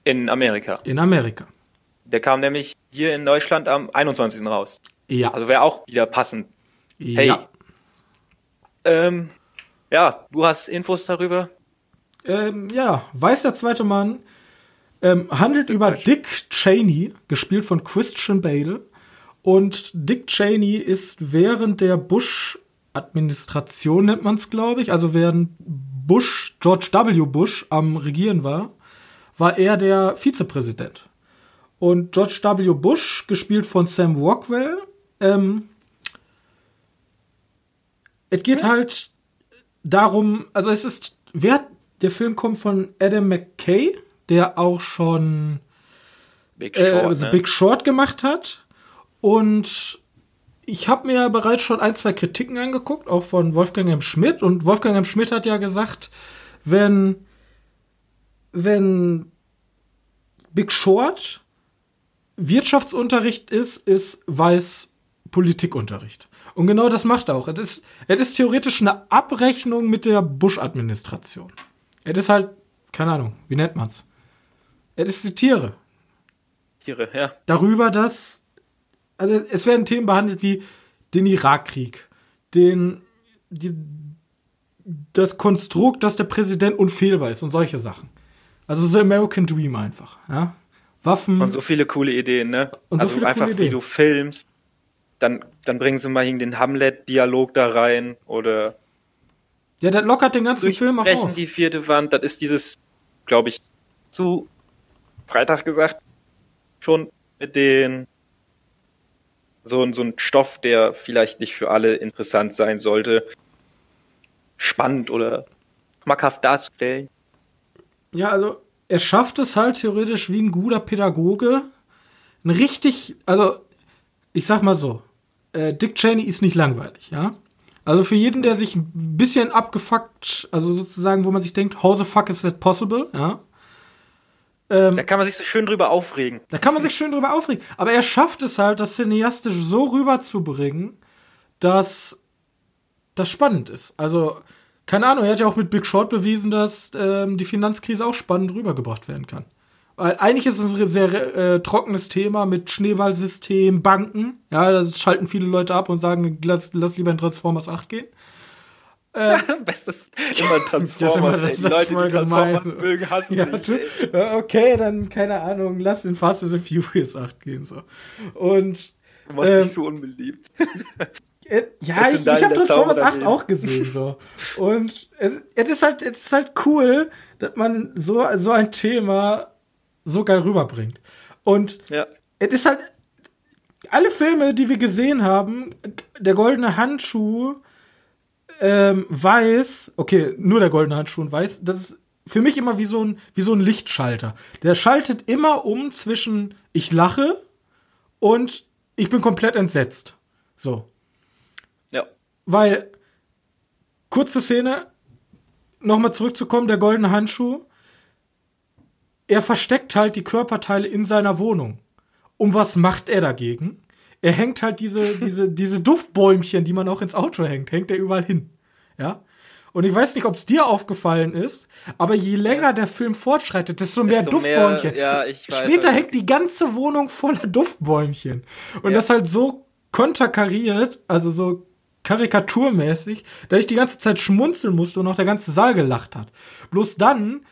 In Amerika.
In Amerika.
Der kam nämlich hier in Deutschland am 21. raus.
Ja.
Also wäre auch wieder passend. Hey.
ja.
Ähm, ja, du hast Infos darüber.
Ähm, ja, Weiß der zweite Mann ähm, handelt über Dick Cheney, gespielt von Christian Bale. Und Dick Cheney ist während der Bush-Administration, nennt man es, glaube ich, also während Bush, George W. Bush am Regieren war, war er der Vizepräsident. Und George W. Bush, gespielt von Sam Rockwell, ähm, es geht halt darum, also es ist, wer, der Film kommt von Adam McKay, der auch schon
Big
äh,
Short,
also
ne?
Big Short gemacht hat. Und ich habe mir ja bereits schon ein, zwei Kritiken angeguckt, auch von Wolfgang M. Schmidt. Und Wolfgang M. Schmidt hat ja gesagt, wenn, wenn Big Short Wirtschaftsunterricht ist, ist Weiß Politikunterricht. Und genau das macht er auch. Es ist, es ist theoretisch eine Abrechnung mit der Bush-Administration. Es ist halt, keine Ahnung, wie nennt man's? Es ist die Tiere
Tiere, ja.
darüber, dass also es werden Themen behandelt wie den Irakkrieg, den die, das Konstrukt, dass der Präsident unfehlbar ist und solche Sachen. Also The American Dream einfach, ja. Waffen.
Und so viele coole Ideen, ne?
Und so
also einfach, wie du filmst, dann, dann bringen sie mal den Hamlet-Dialog da rein oder
ja, das lockert den ganzen Film auch auf.
die vierte Wand. Das ist dieses, glaube ich, zu Freitag gesagt, schon mit den so, ein- so ein Stoff, der vielleicht nicht für alle interessant sein sollte, spannend oder schmackhaft darzustellen.
Ja, also er schafft es halt theoretisch wie ein guter Pädagoge, ein richtig, also ich sag mal so, äh, Dick Cheney ist nicht langweilig, ja. Also für jeden, der sich ein bisschen abgefuckt, also sozusagen, wo man sich denkt, how the fuck is that possible, ja,
Ähm, da kann man sich so schön drüber aufregen.
Da kann man sich schön drüber aufregen. Aber er schafft es halt, das cineastisch so rüberzubringen, dass das spannend ist. Also, keine Ahnung, er hat ja auch mit Big Short bewiesen, dass ähm, die Finanzkrise auch spannend rübergebracht werden kann. Weil eigentlich ist es ein sehr äh, trockenes Thema mit Schneeballsystem, Banken. Ja, das schalten viele Leute ab und sagen, lass, lass lieber in Transformers 8 gehen.
Äh, Bestes immer Transformers. das,
das Leute, die Transformers gemein. mögen, hassen ja, dich, Okay, dann, keine Ahnung, lass den Fast and the Furious 8 gehen, so. Und.
Du machst ähm, dich so unbeliebt.
Äh, ja, ich, ich habe Transformers 8 auch gesehen, so. Und es, es, ist halt, es ist halt cool, dass man so, so ein Thema so geil rüberbringt. Und ja. es ist halt, alle Filme, die wir gesehen haben, der goldene Handschuh, ähm, weiß, okay, nur der goldene Handschuh und weiß, das ist für mich immer wie so ein, wie so ein Lichtschalter. Der schaltet immer um zwischen ich lache und ich bin komplett entsetzt. So. Weil, kurze Szene, nochmal zurückzukommen, der goldene Handschuh. Er versteckt halt die Körperteile in seiner Wohnung. Und was macht er dagegen? er hängt halt diese, diese, diese Duftbäumchen, die man auch ins Auto hängt, hängt er überall hin. Ja. Und ich weiß nicht, ob es dir aufgefallen ist, aber je länger der Film fortschreitet, desto mehr desto Duftbäumchen. Mehr, ja, ich weiß, Später hängt die ganze Wohnung voller Duftbäumchen. Und ja. das halt so konterkariert, also so karikaturmäßig, dass ich die ganze Zeit schmunzeln musste und auch der ganze Saal gelacht hat. Bloß dann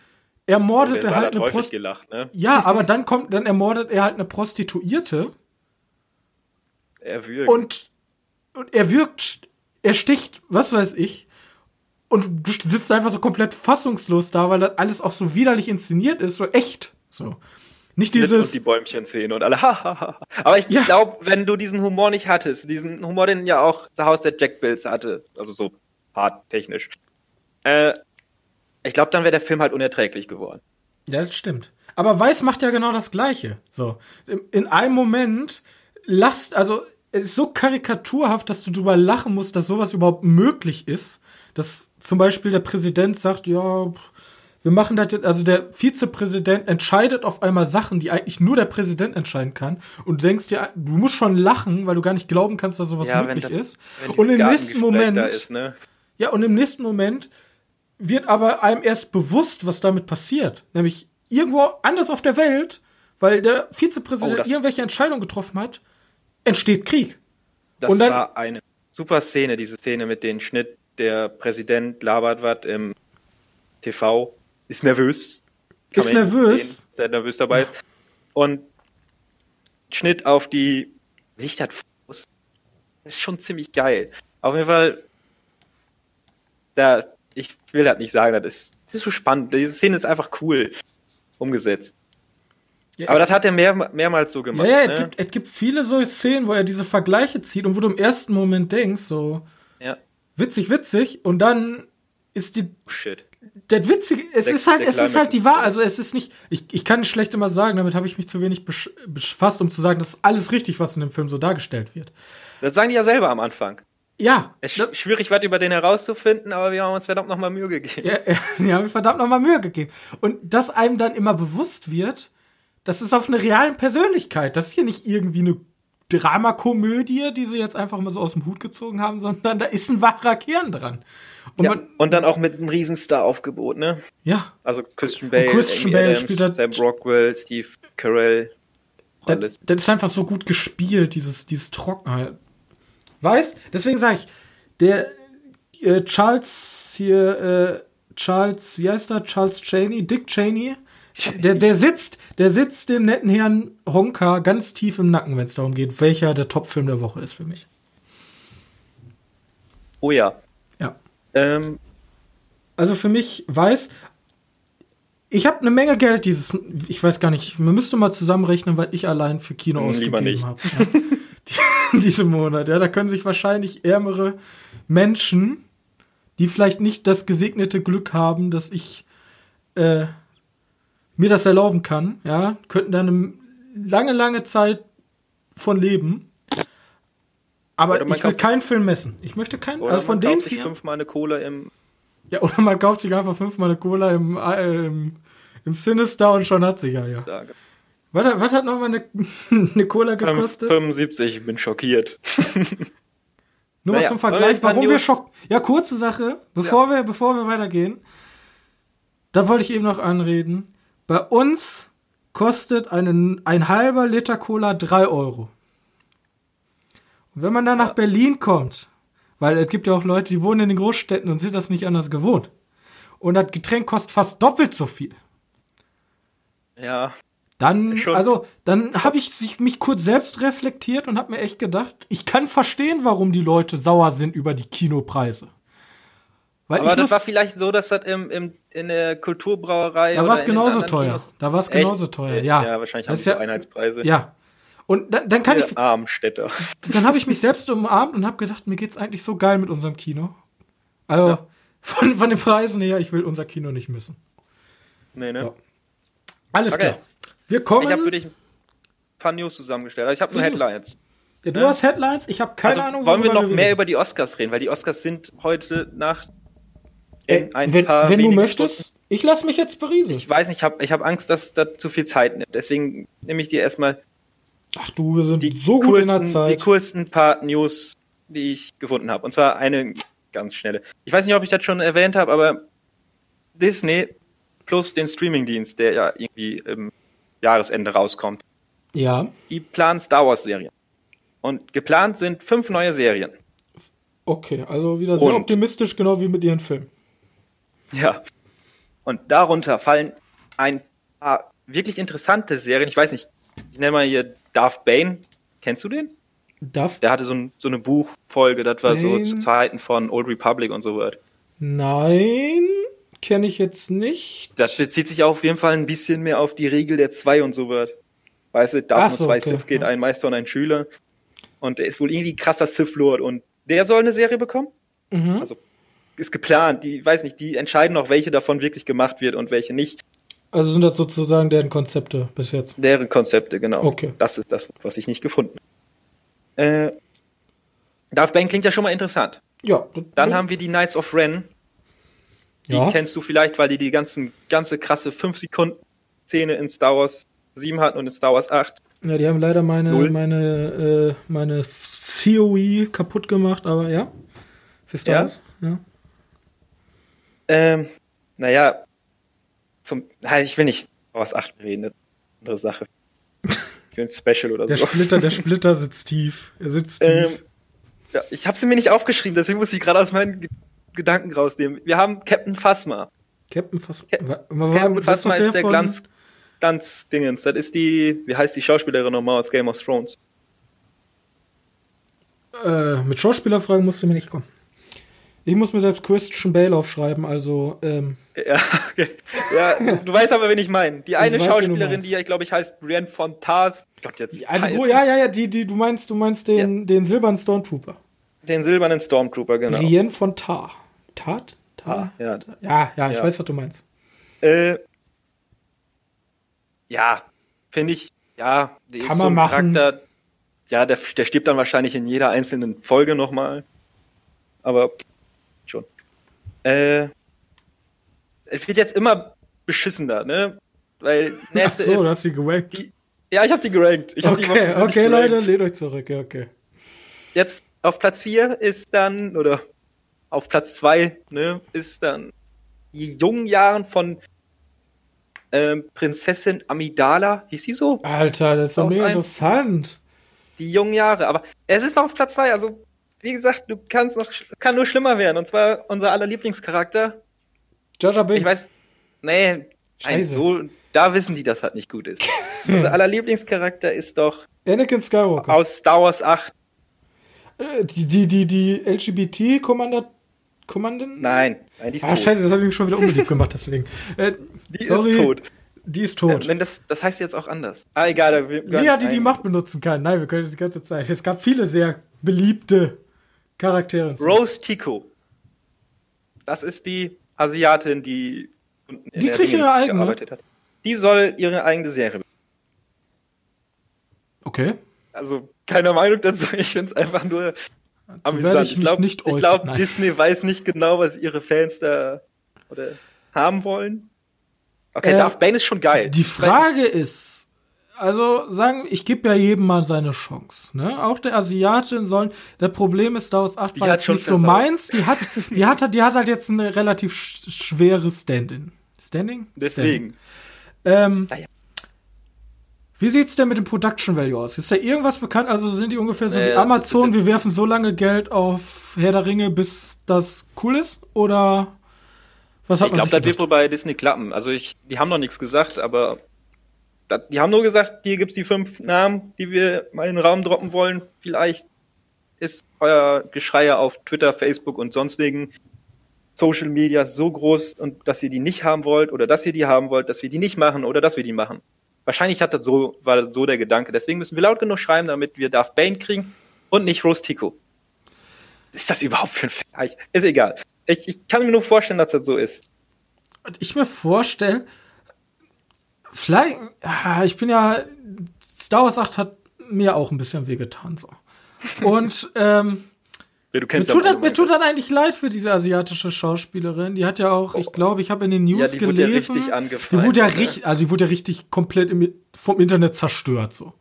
ermordet er halt eine Prostituierte. Ne? Ja, aber dann kommt, dann ermordet er halt eine Prostituierte
er wirkt.
Und, und er wirkt, er sticht, was weiß ich. Und du sitzt einfach so komplett fassungslos da, weil das alles auch so widerlich inszeniert ist, so echt. So. Nicht dieses.
und die Bäumchen sehen und alle, hahaha. Aber ich ja. glaube, wenn du diesen Humor nicht hattest, diesen Humor, den ja auch The House der Jack Bills hatte, also so hart technisch, äh, ich glaube, dann wäre der Film halt unerträglich geworden.
Ja, das stimmt. Aber Weiß macht ja genau das Gleiche. So. In einem Moment lasst, also es ist so karikaturhaft, dass du drüber lachen musst, dass sowas überhaupt möglich ist. Dass zum Beispiel der Präsident sagt, ja, wir machen das jetzt, also der Vizepräsident entscheidet auf einmal Sachen, die eigentlich nur der Präsident entscheiden kann. Und du denkst dir, du musst schon lachen, weil du gar nicht glauben kannst, dass sowas ja, möglich das, ist. Und im nächsten Moment, ist, ne? ja, und im nächsten Moment wird aber einem erst bewusst, was damit passiert. Nämlich irgendwo anders auf der Welt, weil der Vizepräsident oh, irgendwelche Entscheidungen getroffen hat, entsteht Krieg.
Das und dann, war eine super Szene, diese Szene mit dem Schnitt, der Präsident labert was im TV, ist nervös.
Ist nervös. Sehen,
sehr nervös dabei ist. Und Schnitt auf die Lichtert ist schon ziemlich geil. Auf jeden Fall, da, ich will das nicht sagen, das ist, das ist so spannend. Diese Szene ist einfach cool umgesetzt. Ja, aber das hat er mehr, mehrmals so gemacht.
Ja, ja ne? es, gibt, es gibt viele so Szenen, wo er diese Vergleiche zieht und wo du im ersten Moment denkst, so
ja.
witzig, witzig, und dann ist die.
Shit.
Das Witzige, es der, ist halt, es ist halt die Wahrheit. Also es ist nicht, ich, ich kann nicht schlecht immer sagen, damit habe ich mich zu wenig befasst, um zu sagen, das ist alles richtig, was in dem Film so dargestellt wird.
Das sagen die ja selber am Anfang.
Ja.
Es ist schwierig, was über den herauszufinden, aber wir haben uns verdammt nochmal Mühe gegeben.
Ja, ja, wir haben uns verdammt nochmal Mühe gegeben. Und dass einem dann immer bewusst wird, das ist auf eine realen Persönlichkeit. Das ist hier nicht irgendwie eine Dramakomödie, die sie jetzt einfach mal so aus dem Hut gezogen haben, sondern da ist ein wahrer Kern dran.
Und, ja, man, und dann auch mit einem Riesenstar-Aufgebot, ne?
Ja.
Also Christian Bale,
Christian Bale Adams, spielt
Sam Rockwell, Steve Carell.
Das, das, ist einfach so gut gespielt, dieses, dieses Trockenheit. Weißt? Deswegen sage ich, der äh, Charles hier, äh, Charles, wie heißt er? Charles Cheney, Dick Cheney, der, der sitzt, der sitzt dem netten Herrn Honka ganz tief im Nacken, wenn es darum geht, welcher der Top-Film der Woche ist für mich.
Oh ja.
Ja.
Ähm.
Also für mich weiß, ich habe eine Menge Geld dieses, ich weiß gar nicht, man müsste mal zusammenrechnen, weil ich allein für Kino hm, ausgegeben habe. Ja. Diesen Monat, ja, da können sich wahrscheinlich ärmere Menschen, die vielleicht nicht das gesegnete Glück haben, dass ich äh, mir das erlauben kann, ja, könnten dann eine lange, lange Zeit von leben. Aber ich will keinen Film messen. Ich möchte keinen.
Oder also von man kauft sich fünfmal eine Cola im.
Ja, oder man kauft sich einfach fünfmal eine Cola im, äh, im, Im Sinister und schon hat sich ja, ja.
Sage.
Was, hat- was hat nochmal eine, eine Cola gekostet?
75, ich bin schockiert.
Nur mal
Naja,
zum
wollen wir
Vergleich,
mal
warum wir
News-
schock. Ja, kurze Sache, bevor wir, bevor wir weitergehen. Da wollte ich eben noch anreden. Bei uns kostet einen, ein halber Liter Cola 3 Euro. Und wenn man dann nach Berlin kommt, weil es gibt ja auch Leute, die wohnen in den Großstädten und sind das nicht anders gewohnt. Und das Getränk kostet fast doppelt so viel.
Ja,
Dann,
Schon.
also, dann habe ich mich kurz selbst reflektiert und habe mir echt gedacht, ich kann verstehen, warum die Leute sauer sind über die Kinopreise. Weil
aber
ich
das
muss,
war vielleicht so, dass das im, im, in der Kulturbrauerei.
Da
in den
genauso teuer.
Kinos-
Da war's
Echt?
genauso teuer, ja.
Ja, wahrscheinlich haben
Das ist
so
ja-
Einheitspreise.
ja. Und dann, dann kann
Ihr
ich,
armen Städter.
dann habe ich mich selbst umarmt und habe gedacht, mir geht's eigentlich so geil mit unserem Kino. Also,
Ja.
von, von den Preisen her, ich will unser Kino nicht missen.
Nee, ne?
So. Alles
Okay.
klar. Wir kommen.
Ich habe für dich ein paar News zusammengestellt. Also ich habe nur. Headlines.
ja, du hast Headlines, ich habe keine
also
Ahnung,
wollen wir noch
reden.
mehr über die Oscars reden, weil die Oscars sind heute nach
Äh,
in ein
wenn,
paar
wenn du möchtest,
Stunden-
ich lasse mich jetzt berieseln.
Ich weiß nicht, ich habe ich hab Angst, dass das zu viel Zeit nimmt. Deswegen nehme ich dir erstmal
Ach du, wir sind
die,
so gut in der
coolsten, die
Zeit.
coolsten paar News, die ich gefunden habe. Und zwar eine ganz schnelle. Ich weiß nicht, ob ich das schon erwähnt habe, aber Disney plus den Streamingdienst, der ja irgendwie im Jahresende rauskommt,
Ja,
die planen Star Wars Serien. Und geplant sind fünf neue Serien.
okay, also wieder sehr
Und-
optimistisch, genau wie mit ihren Filmen.
Ja. Und darunter fallen ein paar wirklich interessante Serien. Ich weiß nicht, ich nenne mal hier Darth Bane. Kennst du den?
Darf?
Der hatte so, ein, so eine Buchfolge, das war so
Bane?
zu Zeiten von Old Republic und so was.
Nein, kenne ich jetzt nicht.
Das bezieht sich auf jeden Fall ein bisschen mehr auf die Regel der zwei und so was. Weißt du, Darth
Ach
nur
so,
zwei
okay,
Sith geht,
ja.
ein Meister und ein Schüler. Und der ist wohl irgendwie krasser Sith-Lord und der soll eine Serie bekommen?
Mhm.
Also ist geplant. Die, weiß nicht, die entscheiden noch, welche davon wirklich gemacht wird und welche nicht.
Also sind das sozusagen deren Konzepte bis jetzt.
Deren Konzepte, genau.
Okay.
Das ist das, was ich nicht gefunden habe. Äh, Darth Bane klingt ja schon mal interessant.
Ja.
Dann haben wir die Knights of Ren. Die
ja.
kennst du vielleicht, weil die die ganzen, ganze krasse 5 Sekunden Szene in Star Wars 7 hatten und in Star Wars 8.
ja, die haben leider meine
Null.
meine äh, meine COE kaputt gemacht, aber ja. Für Star
Ja?
Wars. Ja.
Ähm, naja, zum, ich will nicht Wars 8 reden, das ist eine andere Sache. Will ein Special oder
Der
so.
Splitter, der Splitter sitzt tief. Er sitzt
Ähm,
tief.
ja, ich habe sie mir nicht aufgeschrieben, deswegen muss ich gerade aus meinen Ge Gedanken rausnehmen. Wir haben Captain Phasma.
Captain Phasma.
Cap- Captain Phasma ist der
von-
Glanz, Glanz-Dingens. Das ist die, wie heißt die Schauspielerin nochmal aus Game of Thrones?
Äh, mit Schauspielerfragen musst du mir nicht kommen. Ich muss mir selbst Christian Bale aufschreiben, also ähm,
Ja, okay. ja, du weißt aber, wen ich meine. Die eine
weiß,
Schauspielerin, die ja, glaube ich, heißt Brienne Fontas. Gott, jetzt.
ja,
jetzt
ja, ja, ja, die, die, du meinst, du meinst den, den silbernen Stormtrooper.
Den silbernen Stormtrooper, genau.
Brienne von Tar. Tat? Tar?
Ja,
Ja, ja, ich
Ja.
weiß, was du meinst.
Äh, ja, finde ich, ja, der
Kann
ist
man
so ein
machen.
Charakter, ja, der, der stirbt dann wahrscheinlich in jeder einzelnen Folge nochmal. Aber. Äh, es wird jetzt immer beschissener, ne? Weil
Ach
nächste
so, du
ist.
hast sie gewankt.
Die, ja, ich habe die gerankt. Ich hab die
Okay, okay,
gerankt.
Leute, lehnt euch zurück, ja, okay.
Jetzt auf Platz 4 ist dann, oder auf Platz 2, ne, ist dann die jungen Jahren von ähm, Prinzessin Amidala, hieß sie so?
Alter, das ist doch mega interessant.
Die jungen Jahre, aber es ist noch auf Platz 2, also wie gesagt, du kannst noch, kann nur schlimmer werden, und zwar unser aller Lieblingscharakter.
Jaja Binks.
Ich weiß, nee, ein so, da wissen die, dass das nicht gut ist. unser aller Lieblingscharakter ist doch
Anakin Skywalker.
aus Star Wars 8,
Äh, die, die, die, die LGBT-Kommandant. Kommandant?
nein, nein, die ist
Ah,
tot.
scheiße, das habe ich schon wieder unbeliebt gemacht, deswegen. Äh,
Die
sorry,
ist tot.
Die ist tot.
Wenn das, das heißt jetzt auch anders. Ah, egal. Wir,
Lea, die die Macht benutzen kann. Nein, wir können das die ganze Zeit. Es gab viele sehr beliebte Charaktere.
Rose Tico. Das ist die Asiatin, die unten in
Die
der
kriegt ihre eigene?
gearbeitet hat. Die soll ihre eigene Serie.
Okay.
Also keine Meinung dazu. Ich finde es einfach nur amüsant.
werde ich
Ich glaube, glaub. Disney weiß nicht genau, was ihre Fans da oder haben wollen. Okay,
Äh,
Darth Bane ist schon geil.
Die Frage ist, also sagen, ich gebe ja jedem mal seine Chance, ne? Auch der Asiatin sollen. Das Problem ist, Dawes 8
Die
war
hat
jetzt
schon
nicht so meins. Die hat, die hat, die hat halt jetzt ein relativ sch schweres Stand-in. Standing?
Deswegen.
Ähm,
Ah ja.
Wie sieht's denn mit dem Production Value aus? Ist da irgendwas bekannt? Also sind die ungefähr so
Nee,
wie Amazon, wir werfen so lange Geld auf Herr der Ringe, bis das cool ist? Oder was hat
Ich
man
glaube, das wird wohl bei Disney klappen. Also ich, die haben noch nichts gesagt, aber das, die haben nur gesagt, hier gibt's die fünf Namen, die wir mal in den Raum droppen wollen. Vielleicht ist euer Geschrei auf Twitter, Facebook und sonstigen Social Media so groß und dass ihr die nicht haben wollt oder dass ihr die haben wollt, dass wir die nicht machen oder dass wir die machen. Wahrscheinlich hat das so, war das so der Gedanke. Deswegen müssen wir laut genug schreiben, damit wir Darth Bane kriegen und nicht Rose Tico. Ist das überhaupt für ein Vergleich? Ist egal. Ich, ich kann mir nur vorstellen, dass das so ist.
Und ich mir vorstelle, vielleicht, ah, ich bin ja, Star Wars 8 hat mir auch ein bisschen wehgetan, so. Und, ähm,
Ja, du
mir tut, das, mir tut das eigentlich leid für diese asiatische Schauspielerin. Die hat ja auch, ich glaube, ich habe in den News
Ja, die wurde ja
gelesen.
richtig
die
angefeindet,
wurde ja
ne?
richtig, also die wurde ja richtig komplett im, vom Internet zerstört, so.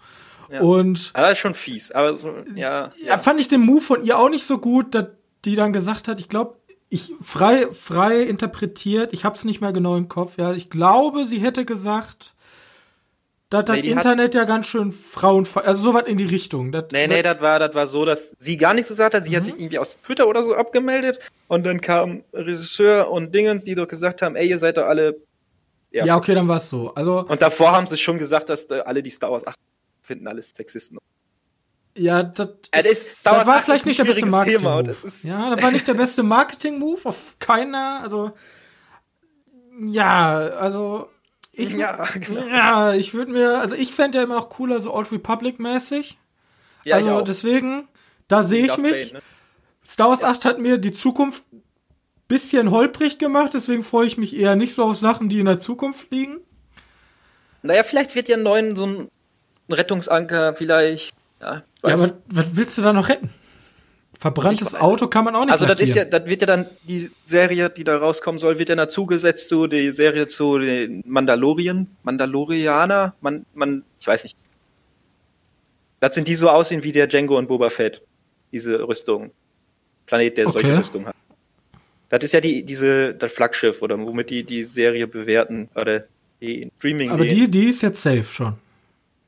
Ja.
Und,
Aber das ist schon fies. Aber so, ja.
ja, fand ich den Move von ihr auch nicht so gut, dass die dann gesagt hat, ich glaube, ich frei frei interpretiert, ich habe es nicht mehr genau im Kopf. Ja, ich glaube, sie hätte gesagt, dass das
Nee,
Internet ja ganz schön Frauen, also sowas in die Richtung. Das,
Nee, nee, das war, das war so, dass sie gar nichts gesagt hat. Sie
Mhm.
hat sich irgendwie aus Twitter oder so abgemeldet. Und dann kam Regisseur und Dingens, die doch gesagt haben, ey, ihr seid doch alle. Ja.
ja, okay, dann war es so. Also
Und davor haben sie schon gesagt, dass äh, alle, die Star Wars 8 finden, alles Sexisten.
Ja, das,
Ja, das
ist, das war
8
vielleicht nicht der beste
schwieriges
Marketing
Thema und
Move.
das ist-
Ja, das war nicht der beste Marketing Move auf keiner, also ja, also ich
Ja, genau.
Ja, ich würde mir, also ich fände ja immer noch cooler, so Old Republic-mäßig.
Ja,
also deswegen, da sehe ich mich.
Bane, ne?
Star Wars 8 hat mir die Zukunft bisschen holprig gemacht, deswegen freue ich mich eher nicht so auf Sachen, die in der Zukunft liegen.
Naja, vielleicht wird ja ein neuen so ein Rettungsanker, vielleicht. Ja,
Ja, aber was willst du da noch retten? Verbranntes
Ich
Auto kann man auch nicht
Also das ist ja, das wird ja dann die Serie, die da rauskommen soll, wird ja dazugesetzt zu die Serie zu den Mandalorien, Mandalorianer, man, man, ich weiß nicht. Das sind die so aussehen wie der Django und Boba Fett, diese Rüstung, Planet, der solche
Okay.
Rüstung hat. Das ist ja die diese das Flaggschiff oder womit die die Serie bewerten oder die Streaming.
Aber die, die ist jetzt safe schon.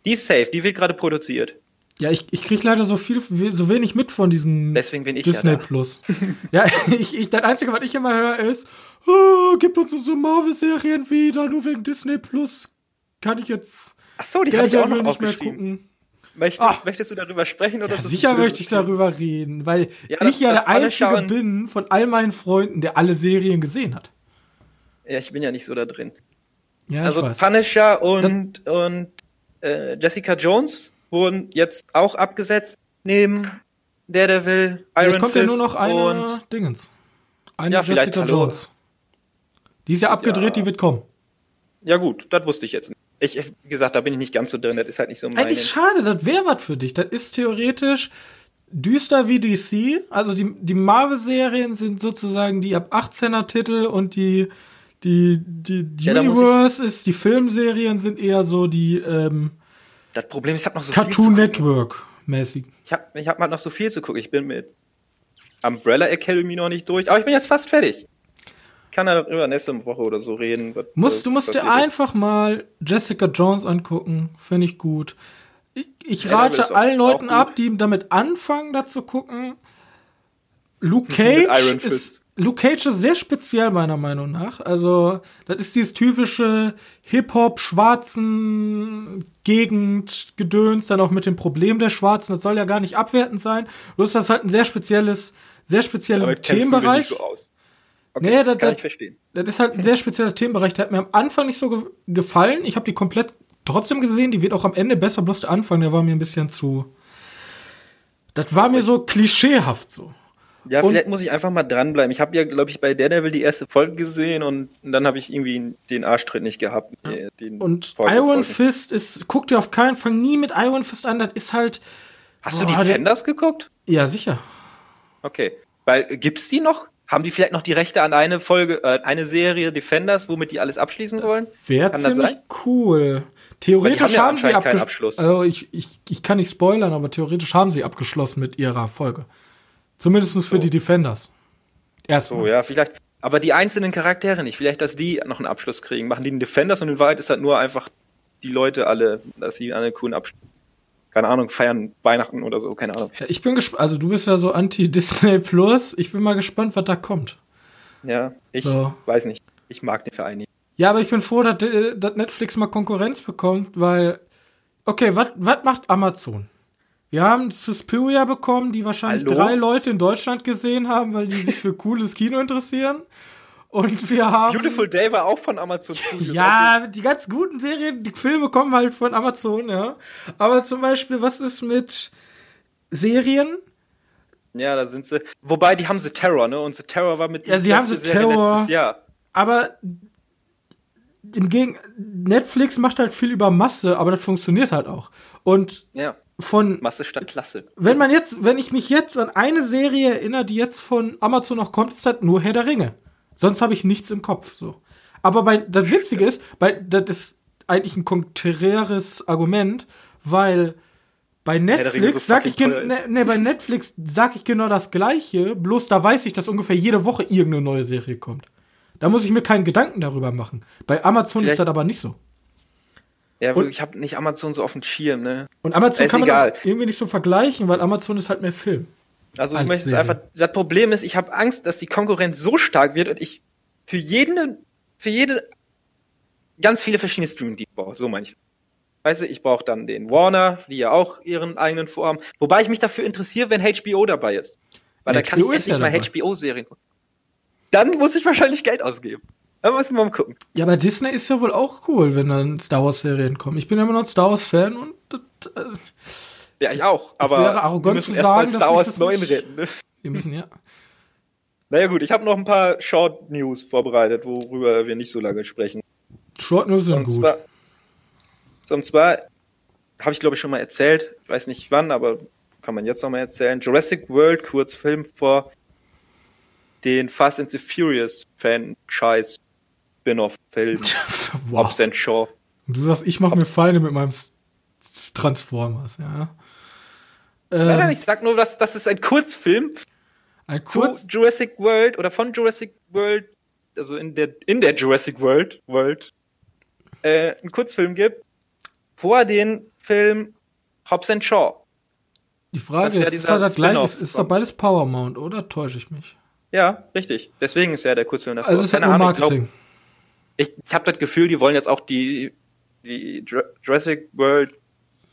die ist safe, die wird gerade produziert.
Ja, ich, ich krieg leider so viel, so wenig mit von diesem
Deswegen bin ich
Disney
ja.
Plus. ja, ich, ich, das Einzige, was ich immer höre, ist, oh, gibt uns unsere Marvel-Serien wieder, nur wegen Disney Plus kann ich jetzt
Ach so, die hatte ich auch noch
nicht mehr gucken.
Möchtest,
Ach.
möchtest du darüber sprechen oder
Ja, sicher möchte ich darüber reden, weil
Ja, das-
ich ja der Einzige
und-
bin von all meinen Freunden, der alle Serien gesehen hat.
Ja, ich bin ja nicht so da drin.
Ja,
also. Punisher und, und äh, Jessica Jones wurden jetzt auch abgesetzt neben Daredevil, Iron
Jetzt kommt
Fist
ja nur noch eine
und
Dingens. Eine
Ja, vielleicht
Jessica. Jones. Die ist ja abgedreht,
Ja.
die wird kommen.
ja gut, das wusste ich jetzt nicht. Ich, wie gesagt, da bin ich nicht ganz so drin, das ist halt nicht so mein.
Eigentlich schade, das wäre was für dich. Das ist theoretisch düster wie DC. Also die, die Marvel-Serien sind sozusagen die ab 18er Titel und die, die, die, die
Ja,
Universe ist, die Filmserien sind eher so die ähm,
Das Problem ist, ich habe noch so viel
Cartoon
zu gucken.
Network mäßig.
Ich habe ich hab halt noch so viel zu gucken. Ich bin mit Umbrella Academy noch nicht durch, aber ich bin jetzt fast fertig. Ich kann darüber nächste Woche oder so reden. was-
Musst, du musst dir
passiert ist.
einfach mal Jessica Jones angucken. Finde ich gut. Ich, ich
Ja,
rate
auch-
allen Leuten ab, die damit anfangen, da zu gucken. Luke Cage
Iron
ist,
Fist.
Luke Cage ist sehr speziell meiner Meinung nach. Also, das ist dieses typische Hip-Hop, schwarzen Gegend, Gedöns, dann auch mit dem Problem der Schwarzen. Das soll ja gar nicht abwertend sein. Bloß das ist halt ein sehr spezielles, sehr spezieller Themenbereich.
so aus. Okay,
Nee, das-
kann
das-
verstehen.
Das ist halt ein sehr spezieller Themenbereich. Der hat mir am Anfang nicht so ge gefallen. Ich habe die komplett trotzdem gesehen. Die wird auch am Ende besser. Bloß der Anfang, der war mir ein bisschen zu. Das war mir so klischeehaft so.
Ja,
Und-
vielleicht muss ich einfach mal dranbleiben. Ich habe ja, glaube ich, bei Daredevil die erste Folge gesehen und dann habe ich irgendwie den Arschtritt nicht gehabt. äh, Den
Und
Folge-
Iron
Folgen.
Fist ist, guck dir auf keinen Fall nie mit Iron Fist an. Das ist halt.
Hast du
Boah,
die
der-
Fenders geguckt?
Ja, sicher.
Okay. Weil, gibt's die noch? Haben die vielleicht noch die Rechte an eine Folge, äh, eine Serie Defenders, womit die alles abschließen wollen?
Wäre ziemlich cool. Theoretisch
die haben ja
haben, sie abgeschlossen. Also ich, ich, ich kann nicht spoilern, aber theoretisch haben sie abgeschlossen mit ihrer Folge. Zumindest für
So.
die Defenders. Erstmal.
So, ja, vielleicht. Aber die einzelnen Charaktere nicht. Vielleicht, dass die noch einen Abschluss kriegen. Machen die einen Defenders und in Wahrheit ist halt nur einfach die Leute alle, dass sie einen coolen Abschluss. Keine Ahnung, feiern Weihnachten oder so, keine Ahnung.
Ich bin gespannt, also du bist ja so anti-Disney Plus. Ich bin mal gespannt, was da kommt.
Ja, ich
So.
weiß nicht. Ich mag den Verein nicht.
Ja, aber ich bin froh, dass, äh, dass Netflix mal Konkurrenz bekommt, weil, okay, was macht Amazon? Wir haben Suspiria bekommen, die wahrscheinlich
Hallo?
drei Leute in Deutschland gesehen haben, weil die sich für cooles Kino interessieren. Und wir haben.
Beautiful Day war auch von Amazon Studios.
Ja, die ganz guten Serien, die Filme kommen halt von Amazon, ja. Aber zum Beispiel, was ist mit Serien?
Ja, da sind sie. Wobei, die haben The Terror, ne? Und The Terror war mit
Ja, sie haben
Serie
Terror.
letztes Jahr.
Aber im Gegen Netflix macht halt viel über Masse, aber das funktioniert halt auch. Und
Ja,
von
Masse statt Klasse.
wenn man jetzt, wenn ich mich jetzt an eine Serie erinnere, die jetzt von Amazon noch kommt, ist das nur Herr der Ringe. Sonst habe ich nichts im Kopf, so. Aber bei, das Witzige ist, bei, das ist eigentlich ein konträres Argument, weil bei Netflix
so
sag ich, ne, ne, bei Netflix sag ich genau das Gleiche, bloß da weiß ich, dass ungefähr jede Woche irgendeine neue Serie kommt. Da muss ich mir keinen Gedanken darüber machen. Bei Amazon
Vielleicht-
ist das aber nicht so.
Ja,
Und-
ich habe nicht Amazon so auf dem Schirm, ne?
Und Amazon
Ist
kann man
egal.
irgendwie nicht so vergleichen, weil Amazon ist halt mehr Film.
Also möchtest
Serie.
einfach. Das Problem ist, ich habe Angst, dass die Konkurrenz so stark wird und ich für jeden, für jede ganz viele verschiedene Streaming-Dienste brauche. So meine ich. Weißt du, ich brauche dann den Warner, die ja auch ihren eigenen Vorhaben. Wobei ich mich dafür interessiere, wenn HBO dabei ist. Weil
Ja,
da kann ich
HBO
endlich
ja
mal. HBO-Serien gucken. Dann muss ich wahrscheinlich Geld ausgeben. Da müssen wir mal gucken.
Ja, aber Disney ist ja wohl auch cool, wenn dann Star Wars Serien kommen. Ich bin ja immer noch ein Star Wars Fan und das, äh,
Ja, ich auch. Aber
wäre arrogant
wir müssen
zu sagen, dass
Star Wars
das
9
nicht-
retten. Ne?
wir müssen ja.
Naja gut, ich habe noch ein paar Short News vorbereitet, worüber wir nicht so lange sprechen.
Short News sind
Und
gut.
zwar, so, und zwar habe ich glaube ich schon mal erzählt, ich weiß nicht wann, aber kann man jetzt noch mal erzählen. Jurassic World Kurzfilm vor den Fast and the Furious Franchise Spin-off-Film
wow.
Hobbs and Shaw.
Und du sagst, ich mache mir Feinde mit meinem Transformers, ja.
Nein, nein,
Ähm,
ich sag nur, dass das ist ein Kurzfilm
ein
zu
kurz,
Jurassic World oder von Jurassic World, also in der in der Jurassic World World äh, einen Kurzfilm gibt vor den Film Hobbs and Shaw.
die Frage
ist ja
ist, das gleich, ist, ist doch
von-
beides Power Mount, oder täusche ich mich?
Ja, richtig. Deswegen ist ja der Kurzfilm davor.
Also es ist halt
Keine
nur
Ahnung, ich. Ich, ich habe das Gefühl, die wollen jetzt auch die, die Jur- Jurassic World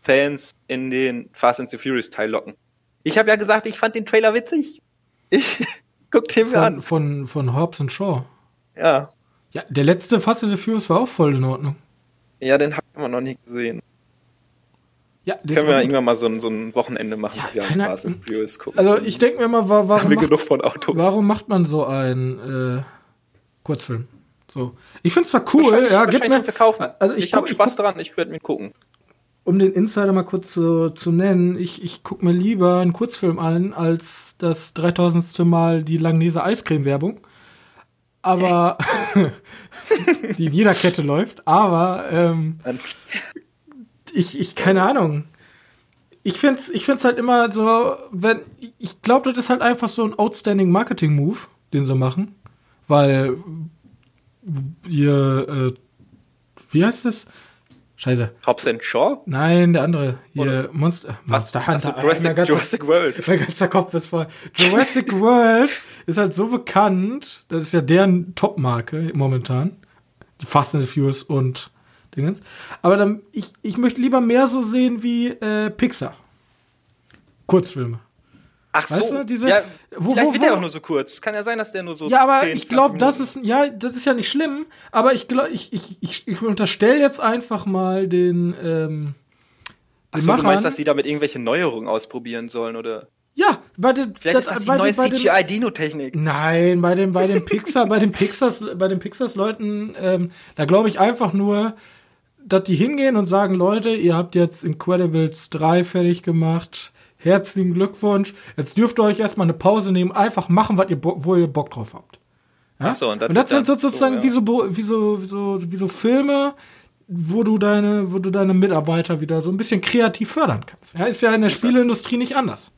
Fans in den Fast and the Furious Teil locken. Ich habe ja gesagt, ich fand den Trailer witzig. Ich guck den mir
von,
an.
von, von Hobbs and Shaw.
Ja.
Ja, der letzte Fast and the Furious war auch voll in Ordnung.
Ja, den haben wir noch nie gesehen.
Ja,
Können wir
auch
irgendwann mal so ein, so ein Wochenende machen,
Ja,
wir
keine-
Fast and Furious gucken.
Also ich denke mir immer,
haben
warum macht, warum macht man so einen äh, Kurzfilm? So. Ich find's zwar cool, ja, gib
wahrscheinlich
mir,
Verkaufen.
also ich,
ich habe Spaß
guck,
daran, ich werde mir gucken.
um den Insider mal kurz zu, zu nennen, ich, ich guck mir lieber einen Kurzfilm an, als das 3000. Mal die Langnese Eiscreme-Werbung. Aber, die in jeder Kette läuft, aber, ähm, ich, ich, keine Ahnung. Ich find's, ich find's halt immer so, wenn, ich glaube, das ist halt einfach so ein outstanding Marketing-Move, den sie machen. Weil, ihr, äh, wie heißt das? Scheiße.
Hobbs and Shaw?
Nein, der andere. Hier, Monster, Monster Hunter.
Also Jurassic,
mein, ganzer,
Jurassic World.
mein ganzer Kopf ist voll. Jurassic World ist halt so bekannt. Das ist ja deren Top-Marke momentan. Die Fast and the Furious und Dingens. Aber dann, ich, ich möchte lieber mehr so sehen wie äh, Pixar. Kurzfilme.
Ach
Weißt
so,
du, diese-
ja,
wo-
vielleicht
wo-
wird
wo-
der auch nur so kurz. Kann ja sein, dass der nur so
Ja, aber
10,
ich glaube,
20
das ist, ja, das ist ja nicht schlimm, aber ich glaube, ich, ich, ich, ich unterstelle jetzt einfach mal den, ähm, den
so, du meinst, dass die damit irgendwelche Neuerungen ausprobieren sollen, oder?
ja, bei den,
Vielleicht ist das die neue
bei den-
CGI-Dino-Technik.
Nein, bei den, bei den Pixar, bei den Pixars, bei den Pixars-Leuten, ähm, da glaube ich einfach nur, dass die hingehen und sagen, Leute, ihr habt jetzt Incredibles 3 fertig gemacht, herzlichen Glückwunsch. Jetzt dürft ihr euch erstmal eine Pause nehmen, einfach machen, was ihr, wo ihr Bock drauf habt. Ja?
Ach so, und das
und das sind sozusagen
so, ja.
wie, so, wie, so, wie, so, Filme, wo du deine, wo du deine Mitarbeiter wieder so ein bisschen kreativ fördern kannst. Ja, ist ja in der Spieleindustrie nicht anders.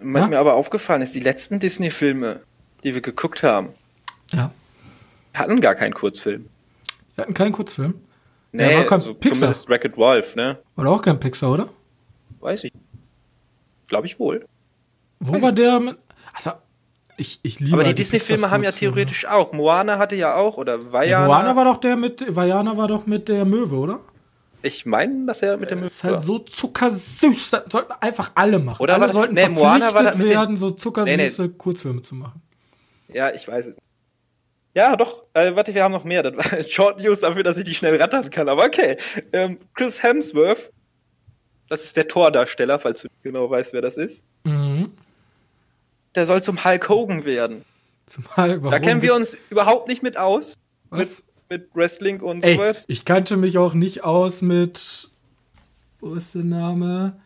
Was
Ja?
mir aber aufgefallen ist, die letzten Disney-Filme, die wir geguckt haben,
Ja.
hatten gar keinen Kurzfilm.
Wir hatten keinen Kurzfilm.
Nee,
war kein
so
Pixar.
zumindest Wreck-It Wolf, ne?
Oder auch kein Pixar, oder?
Weiß ich. Glaube ich wohl.
Wo war der mit. Also, ich, ich liebe
Aber die
halt
Disney-Filme
Pixars
haben ja
Kurzfilme.
theoretisch auch. Moana hatte ja auch, oder
Ja,
Vajana.
Moana war doch der mit. Vajana war doch mit der Möwe, oder?
ich meine, dass er mit dem
Das ist halt so zuckersüß. Das sollten einfach alle machen.
Oder
alle
das-
sollten
nee, Moana war
verpflichtet
den-
werden, so zuckersüße
Nee,
Kurzfilme zu machen.
Ja, ich weiß es. Ja, doch. Äh, warte, wir haben noch mehr. Das war Short News dafür, dass ich die schnell rattern kann. Aber okay. Ähm, Chris Hemsworth, das ist der Tordarsteller, falls du genau weißt, wer das ist.
Mhm.
Der soll zum Hulk Hogan werden.
Zumal, warum
Da kennen wir uns überhaupt nicht mit aus.
Was?
Mit, mit Wrestling und
Ey,
so was.
ich kannte mich auch nicht aus mit. Wo ist der Name?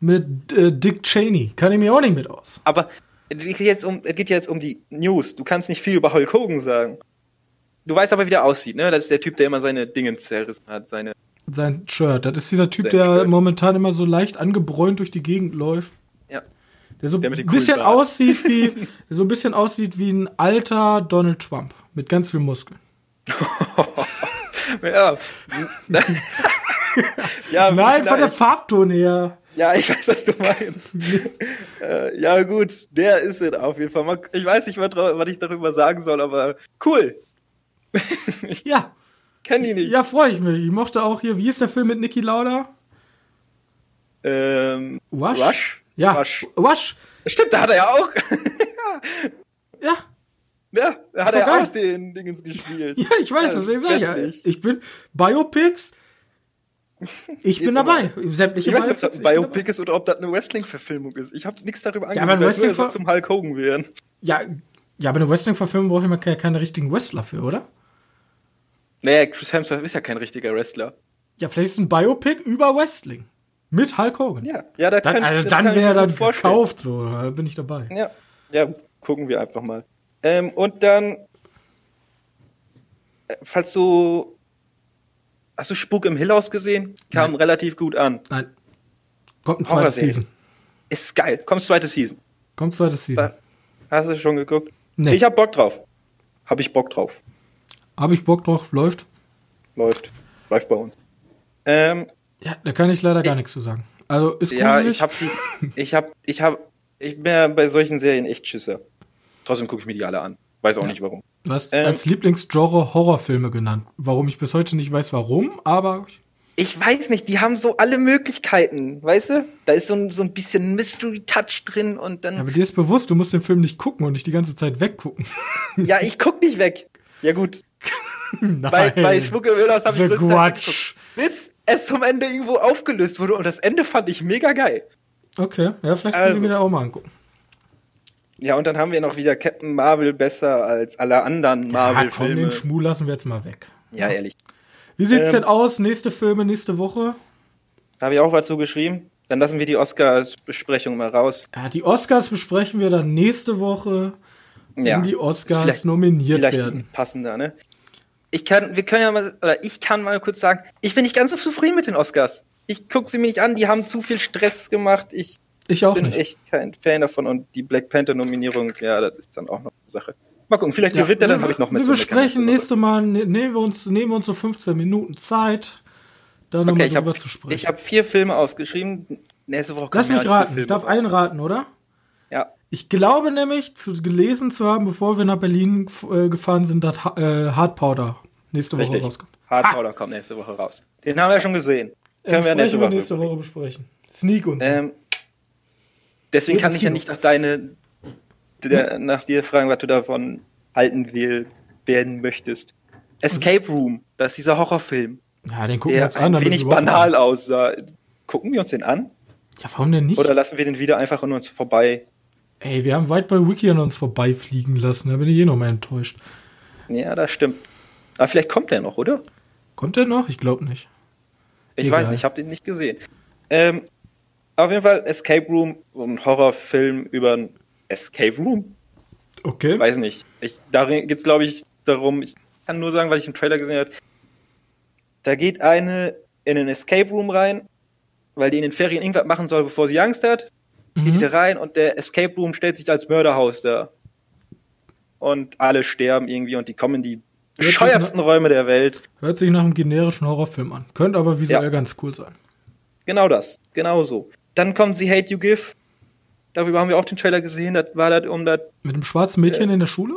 Mit äh, Dick Cheney. Kann ich mich auch nicht mit aus.
Aber es geht, jetzt um, es geht jetzt um die News. Du kannst nicht viel über Hulk Hogan sagen. Du weißt aber, wie der aussieht, ne? Das ist der Typ, der immer seine Dinge zerrissen hat. Seine.
Sein Shirt. Das ist dieser Typ,
Sein
der
Shirt.
momentan immer so leicht angebräunt durch die Gegend läuft.
Ja.
Der so
Der
ein bisschen aussieht wie, der so ein bisschen aussieht wie ein alter Donald Trump. Mit ganz viel Muskeln.
ja. ja,
Nein, von der. Farbton her.
Ja, ich weiß, was du meinst. äh, ja, gut, der ist es auf jeden Fall. Ich weiß nicht, was ich darüber sagen soll, aber cool.
Ja.
Kenn die nicht.
Ja, freue ich mich. Ich mochte auch hier, wie ist der Film mit Niki Lauda?
Ähm,
Wash?
Rush?
Ja.
Rush.
Wash.
Stimmt, da hat er ja auch.
Ja.
ja, da hat er
geil.
auch den Dingens gespielt.
Ja, ich weiß, deswegen sage ich ja. Ich bin Biopics. Ich bin
immer.
dabei. Sämtliche
Ich weiß nicht, ob das ein. Biopic ist oder ob das eine Wrestling-Verfilmung ist. Ich habe nichts darüber
Ja, aber
dass
Wrestling-
soll zum Hulk Hogan werden.
Ja, ja, aber eine Wrestling-Verfilmung brauche ich mal keine, keine richtigen Wrestler für, oder?
Naja, Chris Hemsworth ist ja kein richtiger Wrestler.
Ja, vielleicht ist ein Biopic über Wrestling. Mit Hulk Hogan.
Ja, ja, da
Dann,
kann,
also
das
dann wäre
mir
dann
vorstellen.
gekauft, so. Da bin ich dabei.
Ja, ja, gucken wir einfach mal. Ähm, und dann, äh, falls du, hast du Spuk im Hill House gesehen? Kam relativ gut an.
Nein. Kommt ein zweites. Season.
Ist geil. Kommt zweite Season.
Kommt zweites Season.
Hast du schon geguckt?
Nee.
Ich hab Bock drauf. Hab ich Bock drauf.
Habe ich Bock drauf, läuft.
Läuft. Läuft bei uns. Ähm,
Ja, da kann ich leider gar nichts zu sagen. Also ist
ja,
gruselig.
ich hab die, ich hab, ich hab, ich bin ja bei solchen Serien echt Schisser. Trotzdem gucke ich mir die alle an. Weiß auch nicht warum.
Du hast
ähm,
als Lieblingsgenre Horrorfilme genannt. Warum ich bis heute nicht weiß, warum, aber
Ich weiß nicht, die haben so alle Möglichkeiten, weißt du? Da ist so ein, so ein bisschen Mystery-Touch drin und dann.
Ja, aber dir ist bewusst, du musst den Film nicht gucken und nicht die ganze Zeit weggucken.
Ja, ich guck nicht weg. Ja, gut.
Nein.
Bei, bei Schmuck im Ölhaus habe ich weggeguckt. Bis es zum Ende irgendwo aufgelöst wurde und das Ende fand ich mega geil.
Okay, ja, vielleicht
Also.
muss ich mir da auch mal angucken.
Ja, und dann haben wir noch wieder Captain Marvel besser als alle anderen
Ja, komm,
Marvel-Filme.
den Schmuh lassen wir jetzt mal weg.
Ja, ehrlich.
Wie sieht's
Ähm,
denn aus? Nächste Filme, nächste Woche?
Da habe ich auch was zugeschrieben. Dann lassen wir die Oscars-Besprechung mal raus.
Ja, die Oscars besprechen wir dann nächste Woche,
Ja.
die
Ist
Oscars
vielleicht-
nominiert
Vielleicht
werden.
passender, ne? Ich kann, wir können ja mal, oder ich kann mal kurz sagen, ich bin nicht ganz so zufrieden mit den Oscars. Ich gucke sie mir nicht an, die haben zu viel Stress gemacht. Ich
Ich auch
bin
nicht.
echt kein Fan davon und die Black Panther-Nominierung, ja, das ist dann auch noch eine Sache. Mal gucken, vielleicht
Ja,
gewinnt er, dann habe ich noch mehr
Wir besprechen
nächste
Mal, ne- nehmen wir uns, nehmen wir uns so 15 Minuten Zeit, da
Woche.
nochmal
Okay, ich
drüber
habe
zu sprechen.
ich hab vier Filme ausgeschrieben. Nächste Woche
Lass mich raten. Ich darf einen raten, oder?
Ja,
Ich glaube nämlich, zu, gelesen zu haben, bevor wir nach Berlin äh, gefahren sind, dass äh, Hard Powder nächste Woche
richtig.
rauskommt.
Hard
Ha!
Powder kommt nächste Woche raus. Den haben wir schon gesehen.
Äh,
Können wir nächste Woche.
nächste Woche besprechen. Sneak und.
Ähm, deswegen kann ich ja nicht nach deine, der, nach dir fragen, was du davon halten will, werden möchtest. Escape Room, das ist dieser Horrorfilm,
ja, den gucken wir
der
uns an.
ein
damit
wenig banal aussah. Gucken wir uns den an?
Ja, warum denn nicht?
Oder lassen wir den wieder einfach an uns vorbei?
Ey, wir haben weit bei Wiki an uns vorbeifliegen lassen. Da bin ich eh noch mal enttäuscht.
Ja, das stimmt. Aber vielleicht kommt der noch, oder?
Kommt der noch? Ich glaube nicht.
Ich
Egal.
weiß nicht, ich habe den nicht gesehen. Ähm, Auf jeden Fall Escape Room, ein Horrorfilm über ein Escape Room.
Okay.
Weiß nicht. Ich, darin geht's, glaube ich, darum, ich kann nur sagen, weil ich einen Trailer gesehen habe. Da geht eine in einen Escape Room rein, weil die in den Ferien irgendwas machen soll, bevor sie Angst hat. Geht die da rein und der Escape Room stellt sich als Mörderhaus da. Und alle sterben irgendwie und die kommen in die bescheuertsten Räume der Welt.
Hört sich nach einem generischen Horrorfilm an. Könnte aber visuell
Ja.
ganz cool sein.
Genau das. Genau so. Dann kommt sie Hate You Give. Darüber haben wir auch den Trailer gesehen. Das war das um das
Mit dem schwarzen Mädchen in der Schule?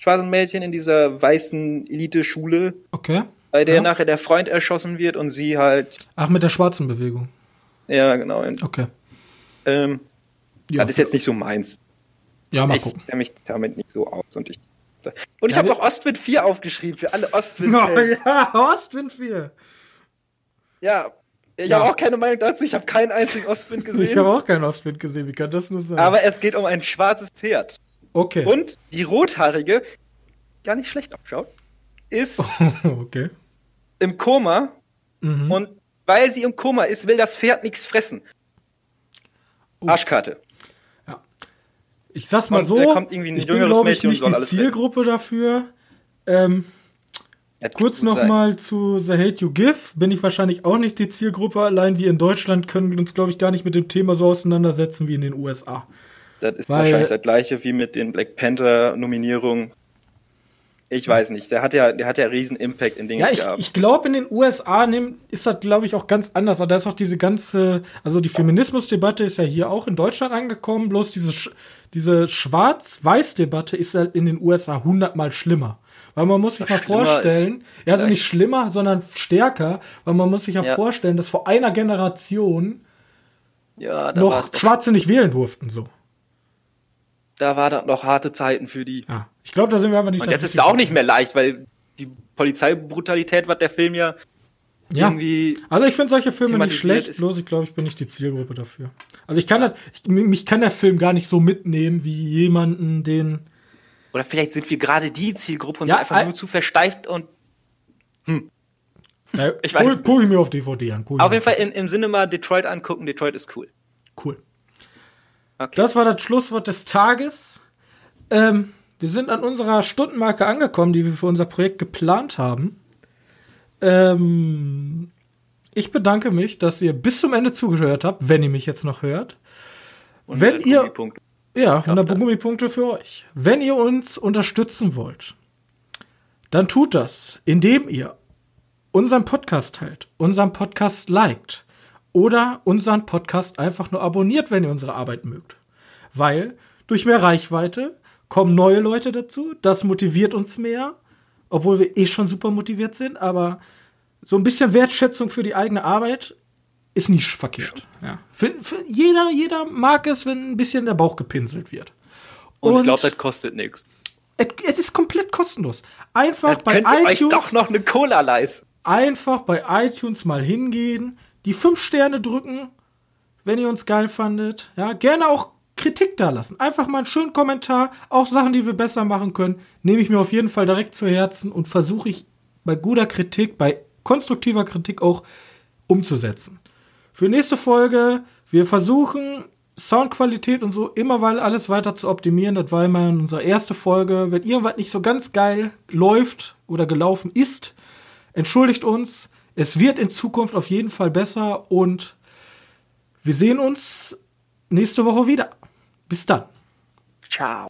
schwarze Mädchen in dieser weißen Elite-Schule,
Okay.
bei der
Ja.
nachher der Freund erschossen wird und sie halt,
Ach, mit der schwarzen Bewegung.
ja, genau.
Okay.
Ähm,
Ja,
das ist jetzt nicht so meins.
ja mal
ich
gucken.
kenne mich damit nicht so aus. Und ich, und ich
Ja,
habe noch Ostwind 4 aufgeschrieben für alle
Oh,
Ostwind-Fans.
ja, Ostwind 4.
ja, ich
Ja.
habe auch keine Meinung dazu. Ich habe keinen einzigen Ostwind
Ich
gesehen.
habe auch keinen Ostwind gesehen. Wie kann das nur sein?
aber es geht um ein schwarzes Pferd.
okay.
Und die rothaarige, gar nicht schlecht ausschaut, ist
okay.
im Koma
Mhm.
und weil sie im Koma ist, will das Pferd nichts fressen.
Oh.
Arschkarte.
Ich sag's mal so,
kommt irgendwie ein
ich bin, glaube ich, nicht die Zielgruppe dafür. Ähm,
Das
kurz nochmal zu The Hate You Give. Bin ich wahrscheinlich auch nicht die Zielgruppe. Allein wir in Deutschland können uns, glaube ich, gar nicht mit dem Thema so auseinandersetzen wie in den USA.
Das ist
Weil-
wahrscheinlich das gleiche wie mit den Black Panther Nominierungen. Ich weiß nicht. Der hat ja, der hat ja riesen Impact in Dingen
Ja, ich,
gehabt.
ich glaube, in den USA nimmt, ist das, glaube ich, auch ganz anders. Da ist auch diese ganze, also die Feminismusdebatte ist ja hier auch in Deutschland angekommen, bloß diese, diese Schwarz-Weiß-Debatte ist halt in den USA hundertmal schlimmer. Weil man muss sich mal
Schlimmer
vorstellen, ja, also nicht schlimmer, sondern stärker, weil man muss sich ja,
Ja.
vorstellen, dass vor einer Generation
ja,
noch Schwarze nicht wählen durften, so.
Da war das noch harte Zeiten für die.
Ja. Ich glaube, da sind wir einfach nicht
Und jetzt ist es auch nicht mehr leicht, weil die Polizeibrutalität, was der Film ja,
Ja.
irgendwie
Also ich finde solche Filme nicht schlecht,
ist.
bloß ich glaube, ich bin nicht die Zielgruppe dafür. Also ich kann das, ich, mich kann der Film gar nicht so mitnehmen wie jemanden, den.
Oder vielleicht sind wir gerade die Zielgruppe und
Ja,
sind einfach
ein-
nur zu versteift und
Ja,
Ich weiß
guck, ich mir auf DVD an.
auf jeden Fall im, im Sinne mal Detroit angucken. Detroit ist cool.
Cool.
Okay.
Das war das Schlusswort des Tages. Ähm, wir sind an unserer Stundenmarke angekommen, die wir für unser Projekt geplant haben. Ähm, ich bedanke mich, dass ihr bis zum Ende zugehört habt, wenn ihr mich jetzt noch hört.
Und
wenn ihr-. Ja,
hoffe
100
das.
Gummipunkte für euch. Wenn ihr uns unterstützen wollt, dann tut das, indem ihr unseren Podcast teilt, unseren Podcast liked oder unseren Podcast einfach nur abonniert, wenn ihr unsere Arbeit mögt. Weil durch mehr Reichweite kommen neue Leute dazu, das motiviert uns mehr, obwohl wir eh schon super motiviert sind, aber so ein bisschen Wertschätzung für die eigene Arbeit ist nicht verkehrt. Ja. Für, für jeder, jeder mag es, wenn ein bisschen der Bauch gepinselt wird.
Und, ich glaube, das kostet nichts.
es, ist komplett kostenlos. Einfach
Das
bei
könnt ihr euch
iTunes,
doch noch eine Cola leisten.
einfach bei iTunes mal hingehen, die fünf Sterne drücken, wenn ihr uns geil fandet. Ja, gerne auch Kritik da lassen. Einfach mal einen schönen Kommentar, auch Sachen, die wir besser machen können, nehme ich mir auf jeden Fall direkt zu Herzen und versuche ich bei guter Kritik, bei konstruktiver Kritik auch umzusetzen. Für nächste Folge, wir versuchen Soundqualität und so immer weil alles weiter zu optimieren. Das war immer unsere erste Folge. Wenn irgendwas nicht so ganz geil läuft oder gelaufen ist, entschuldigt uns. Es wird in Zukunft auf jeden Fall besser und wir sehen uns nächste Woche wieder. Bis dann.
Ciao.